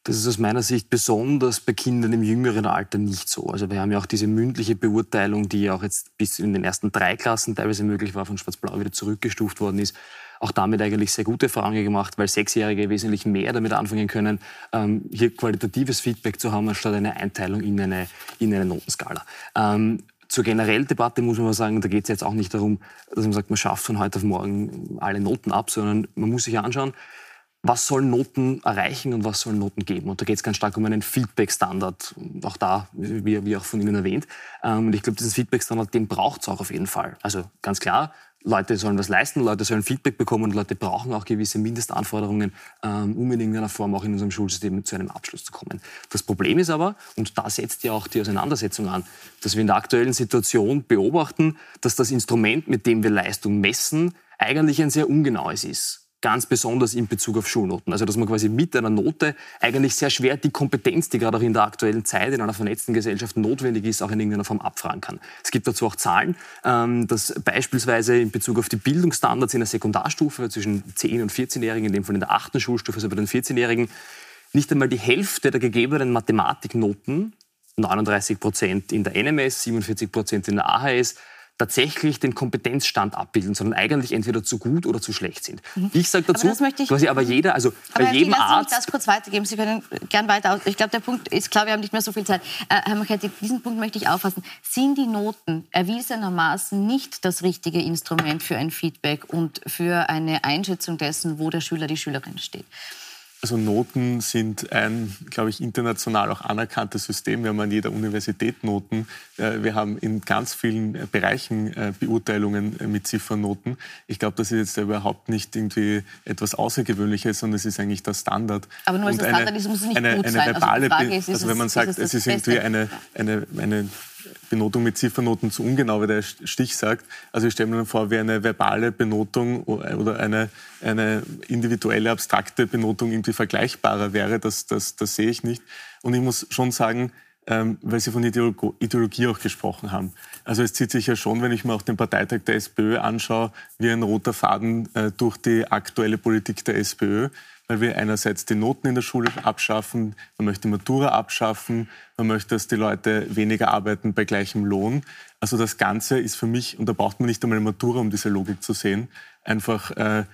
Das ist aus meiner Sicht besonders bei Kindern im jüngeren Alter nicht so. Also wir haben ja auch diese mündliche Beurteilung, die ja auch jetzt bis in den ersten drei Klassen teilweise möglich war, von Schwarz-Blau wieder zurückgestuft worden ist auch damit eigentlich sehr gute Erfahrungen gemacht, weil Sechsjährige wesentlich mehr damit anfangen können, ähm, hier qualitatives Feedback zu haben, anstatt eine Einteilung in eine, in eine Notenskala. Ähm, zur generellen Debatte muss man mal sagen, da geht es jetzt auch nicht darum, dass man sagt, man schafft von heute auf morgen alle Noten ab, sondern man muss sich anschauen, was sollen Noten erreichen und was sollen Noten geben. Und da geht es ganz stark um einen Feedback-Standard, auch da, wie, wie, auch von Ihnen erwähnt. Ähm, und ich glaube, diesen Feedback-Standard, den braucht es auch auf jeden Fall. Also ganz klar, Leute sollen was leisten, Leute sollen Feedback bekommen und Leute brauchen auch gewisse Mindestanforderungen, ähm, um in irgendeiner Form auch in unserem Schulsystem zu einem Abschluss zu kommen. Das Problem ist aber, und da setzt ja auch die Auseinandersetzung an, dass wir in der aktuellen Situation beobachten, dass das Instrument, mit dem wir Leistung messen, eigentlich ein sehr ungenaues ist ganz besonders in Bezug auf Schulnoten. Also dass man quasi mit einer Note eigentlich sehr schwer die Kompetenz, die gerade auch in der aktuellen Zeit in einer vernetzten Gesellschaft notwendig ist, auch in irgendeiner Form abfragen kann. Es gibt dazu auch Zahlen, ähm, dass beispielsweise in Bezug auf die Bildungsstandards in der Sekundarstufe zwischen 10- und 14-Jährigen, in dem Fall in der 8. Schulstufe, also bei den 14-Jährigen, nicht einmal die Hälfte der gegebenen Mathematiknoten, 39 Prozent in der NMS, 47 Prozent in der AHS, tatsächlich den Kompetenzstand abbilden, sondern eigentlich entweder zu gut oder zu schlecht sind. Mhm. Ich sage dazu, aber ich, quasi aber jeder, also aber bei jedem lassen Arzt... Sie das kurz weitergeben. Sie können gern weiter aus. Ich glaube, der Punkt ist klar, wir haben nicht mehr so viel Zeit. Äh, Herr Machetti, diesen Punkt möchte ich auffassen. Sind die Noten erwiesenermaßen nicht das richtige Instrument für ein Feedback und für eine Einschätzung dessen, wo der Schüler, die Schülerin steht? Also Noten sind ein, glaube ich, international auch anerkanntes System. Wir haben an jeder Universität Noten. Äh, wir haben in ganz vielen äh, Bereichen äh, Beurteilungen mit Ziffernoten. Ich glaube, das ist jetzt überhaupt nicht irgendwie etwas Außergewöhnliches, sondern es ist eigentlich der Standard. Aber nur als Standard ist, muss es nicht eine, gut eine sein. Verbale, also, ist, also wenn man sagt, es, es ist irgendwie eine, eine, eine Benotung mit Ziffernoten zu ungenau, wie der Stich sagt. Also ich stelle mir dann vor, wie eine verbale Benotung oder eine, eine individuelle, abstrakte Benotung irgendwie vergleichbarer wäre. Das, das, das sehe ich nicht. Und ich muss schon sagen, ähm, weil Sie von Ideologie auch gesprochen haben. Also es zieht sich ja schon, wenn ich mir auch den Parteitag der SPÖ anschaue, wie ein roter Faden äh, durch die aktuelle Politik der SPÖ weil wir einerseits die Noten in der Schule abschaffen, man möchte die Matura abschaffen, man möchte, dass die Leute weniger arbeiten bei gleichem Lohn. Also das Ganze ist für mich, und da braucht man nicht einmal eine Matura, um diese Logik zu sehen, einfach, äh,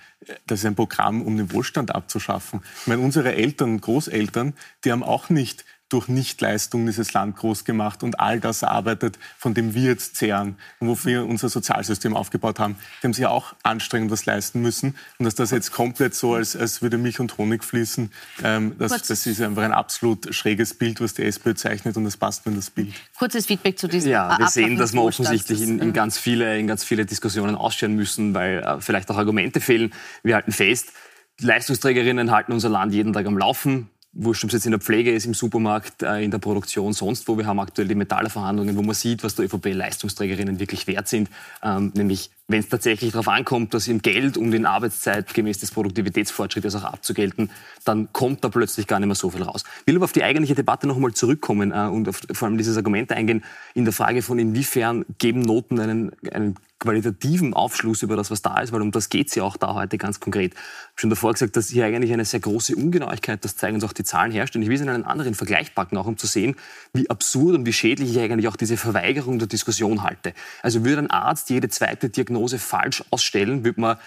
das ist ein Programm, um den Wohlstand abzuschaffen. Ich meine, unsere Eltern Großeltern, die haben auch nicht durch Nichtleistung dieses Land groß gemacht und all das erarbeitet, von dem wir jetzt zehren und wofür wir unser Sozialsystem aufgebaut haben. Die haben sich ja auch anstrengend was leisten müssen. Und dass das jetzt komplett so, als, als würde Milch und Honig fließen, ähm, das, das ist einfach ein absolut schräges Bild, was die SPÖ zeichnet und das passt mir in das Bild. Kurzes Feedback zu diesem Ja, wir sehen, dass wir offensichtlich in, in, ganz viele, in ganz viele Diskussionen ausstellen müssen, weil äh, vielleicht auch Argumente fehlen. Wir halten fest, Leistungsträgerinnen halten unser Land jeden Tag am Laufen wurscht, ob es jetzt in der Pflege ist, im Supermarkt, äh, in der Produktion, sonst wo. Wir haben aktuell die Metallerverhandlungen, wo man sieht, was der ÖVP-Leistungsträgerinnen wirklich wert sind. Ähm, nämlich, wenn es tatsächlich darauf ankommt, dass im Geld und in Arbeitszeit gemäß des Produktivitätsfortschrittes auch abzugelten, dann kommt da plötzlich gar nicht mehr so viel raus. Ich will aber auf die eigentliche Debatte noch einmal zurückkommen äh, und auf vor allem dieses Argument eingehen, in der Frage von inwiefern geben Noten einen, einen qualitativen Aufschluss über das, was da ist, weil um das geht es ja auch da heute ganz konkret. Ich habe schon davor gesagt, dass hier eigentlich eine sehr große Ungenauigkeit, das zeigen uns auch die Zahlen herrscht. Und ich will es in einen anderen Vergleich packen, auch um zu sehen, wie absurd und wie schädlich ich eigentlich auch diese Verweigerung der Diskussion halte. Also würde ein Arzt jede zweite Diagnose falsch ausstellen, würde man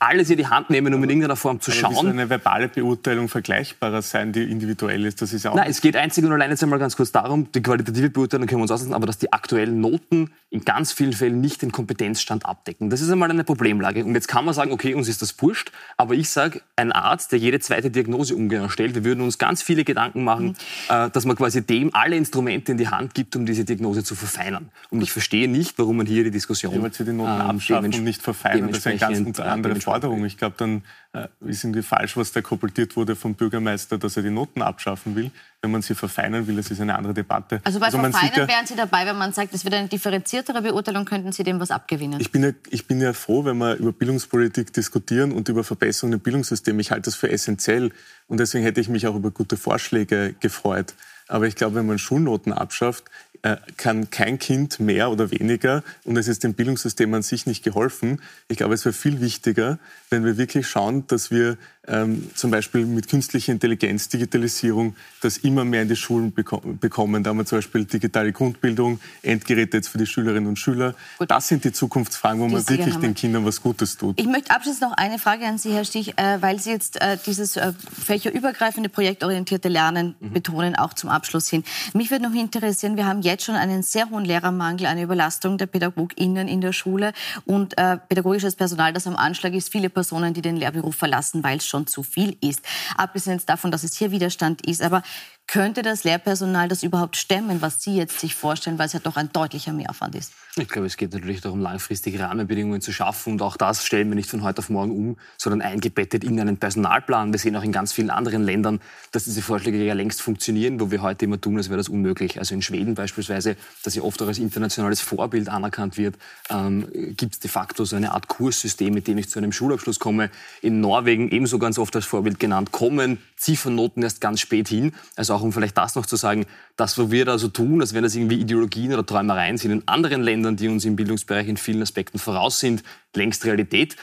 alles in die Hand nehmen, um in irgendeiner Form zu schauen. Aber eine verbale Beurteilung vergleichbarer sein, die individuell ist? Das ist ja auch Nein, es geht einzig und allein jetzt einmal ganz kurz darum, die qualitative Beurteilung können wir uns auslassen, aber dass die aktuellen Noten in ganz vielen Fällen nicht den Kompetenzstand abdecken. Das ist einmal eine Problemlage. Und jetzt kann man sagen, okay, uns ist das wurscht, aber ich sage, ein Arzt, der jede zweite Diagnose ungenau stellt, wir würden uns ganz viele Gedanken machen, mhm. äh, dass man quasi dem alle Instrumente in die Hand gibt, um diese Diagnose zu verfeinern. Und ich verstehe nicht, warum man hier die Diskussion... Ja, weil Sie die Noten ähm, abschaffen und nicht verfeinern, das ist eine ganz andere Forderung. Ich glaube, dann äh, ist irgendwie falsch, was da koppeltiert wurde vom Bürgermeister, dass er die Noten abschaffen will. Wenn man sie verfeinern will, das ist eine andere Debatte. Also bei also Verfeinern wären Sie dabei, wenn man sagt, es wird eine differenziertere Beurteilung, könnten Sie dem was abgewinnen? Ich bin, ja, ich bin ja froh, wenn wir über Bildungspolitik diskutieren und über Verbesserungen im Bildungssystem. Ich halte das für essentiell und deswegen hätte ich mich auch über gute Vorschläge gefreut. Aber ich glaube, wenn man Schulnoten abschafft, äh, kann kein Kind mehr oder weniger und es ist dem Bildungssystem an sich nicht geholfen. Ich glaube, es wäre viel wichtiger, wenn wir wirklich schauen, dass wir ähm, zum Beispiel mit künstlicher Intelligenz, Digitalisierung, das immer mehr in die Schulen beko bekommen. Da haben wir zum Beispiel digitale Grundbildung, Endgeräte jetzt für die Schülerinnen und Schüler. Gut. Das sind die Zukunftsfragen, wo die man wirklich den Kindern was Gutes tut. Ich möchte abschließend noch eine Frage an Sie, Herr Stich, äh, weil Sie jetzt äh, dieses äh, fächerübergreifende, projektorientierte Lernen mhm. betonen, auch zum Abschluss hin. Mich würde noch interessieren, wir haben jetzt schon einen sehr hohen Lehrermangel, eine Überlastung der PädagogInnen in der Schule und äh, pädagogisches Personal, das am Anschlag ist, viele Personen, die den Lehrberuf verlassen, weil es schon zu viel ist. Abgesehen davon, dass es hier Widerstand ist. Aber könnte das Lehrpersonal das überhaupt stemmen, was Sie jetzt sich vorstellen, weil es ja doch ein deutlicher Mehraufwand ist? Ich glaube, es geht natürlich darum, langfristige Rahmenbedingungen zu schaffen. Und auch das stellen wir nicht von heute auf morgen um, sondern eingebettet in einen Personalplan. Wir sehen auch in ganz vielen anderen Ländern, dass diese Vorschläge ja längst funktionieren, wo wir heute immer tun, als wäre das unmöglich. Also in Schweden beispielsweise, das ja oft auch als internationales Vorbild anerkannt wird, ähm, gibt es de facto so eine Art Kurssystem, mit dem ich zu einem Schulabschluss komme. In Norwegen ebenso ganz oft als Vorbild genannt, kommen Ziffernnoten erst ganz spät hin. Also auch um vielleicht das noch zu sagen, das, was wir da so tun, als wenn das irgendwie Ideologien oder Träumereien sind, in anderen Ländern, die uns im Bildungsbereich in vielen Aspekten voraus sind, längst Realität.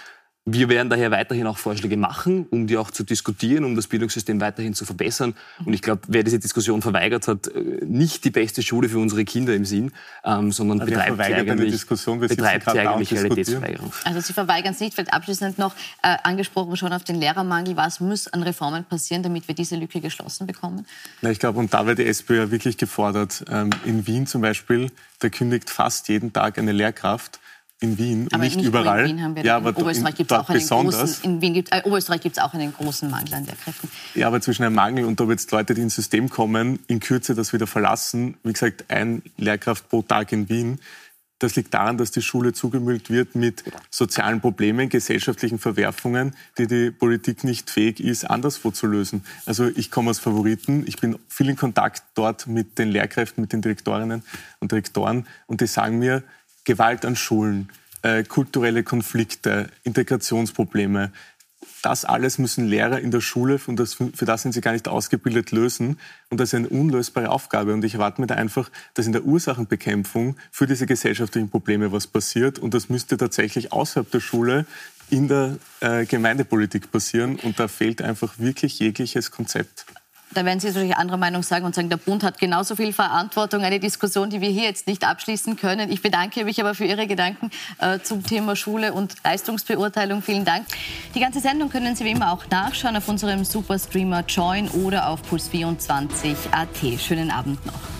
Wir werden daher weiterhin auch Vorschläge machen, um die auch zu diskutieren, um das Bildungssystem weiterhin zu verbessern. Und ich glaube, wer diese Diskussion verweigert, hat äh, nicht die beste Schule für unsere Kinder im Sinn, ähm, sondern Aber betreibt sie eigentlich, Diskussion, wir betreibt sie eigentlich Realitätsverweigerung. Also Sie verweigern es nicht, vielleicht abschließend noch äh, angesprochen schon auf den Lehrermangel. Was muss an Reformen passieren, damit wir diese Lücke geschlossen bekommen? Na, ich glaube, und da wird die SPÖ ja wirklich gefordert. Ähm, in Wien zum Beispiel, da kündigt fast jeden Tag eine Lehrkraft in Wien aber nicht, nicht überall. in Wien haben wir ja, in aber Oberösterreich gibt es auch, einen großen, in Wien gibt, äh, Oberösterreich gibt's auch einen großen Mangel an Lehrkräften. Ja, aber zwischen einem Mangel und ob jetzt Leute, die ins System kommen, in Kürze das wieder verlassen, wie gesagt, ein Lehrkraft pro Tag in Wien, das liegt daran, dass die Schule zugemüllt wird mit sozialen Problemen, gesellschaftlichen Verwerfungen, die die Politik nicht fähig ist, anderswo zu lösen. Also ich komme aus Favoriten, ich bin viel in Kontakt dort mit den Lehrkräften, mit den Direktorinnen und Direktoren und die sagen mir, Gewalt an Schulen, äh, kulturelle Konflikte, Integrationsprobleme, das alles müssen Lehrer in der Schule, und das, für das sind sie gar nicht ausgebildet, lösen. Und das ist eine unlösbare Aufgabe. Und ich erwarte mir da einfach, dass in der Ursachenbekämpfung für diese gesellschaftlichen Probleme was passiert. Und das müsste tatsächlich außerhalb der Schule in der äh, Gemeindepolitik passieren. Und da fehlt einfach wirklich jegliches Konzept. Da werden Sie natürlich andere Meinung sagen und sagen, der Bund hat genauso viel Verantwortung. Eine Diskussion, die wir hier jetzt nicht abschließen können. Ich bedanke mich aber für Ihre Gedanken äh, zum Thema Schule und Leistungsbeurteilung. Vielen Dank. Die ganze Sendung können Sie wie immer auch nachschauen auf unserem Superstreamer Join oder auf Puls24.at. Schönen Abend noch.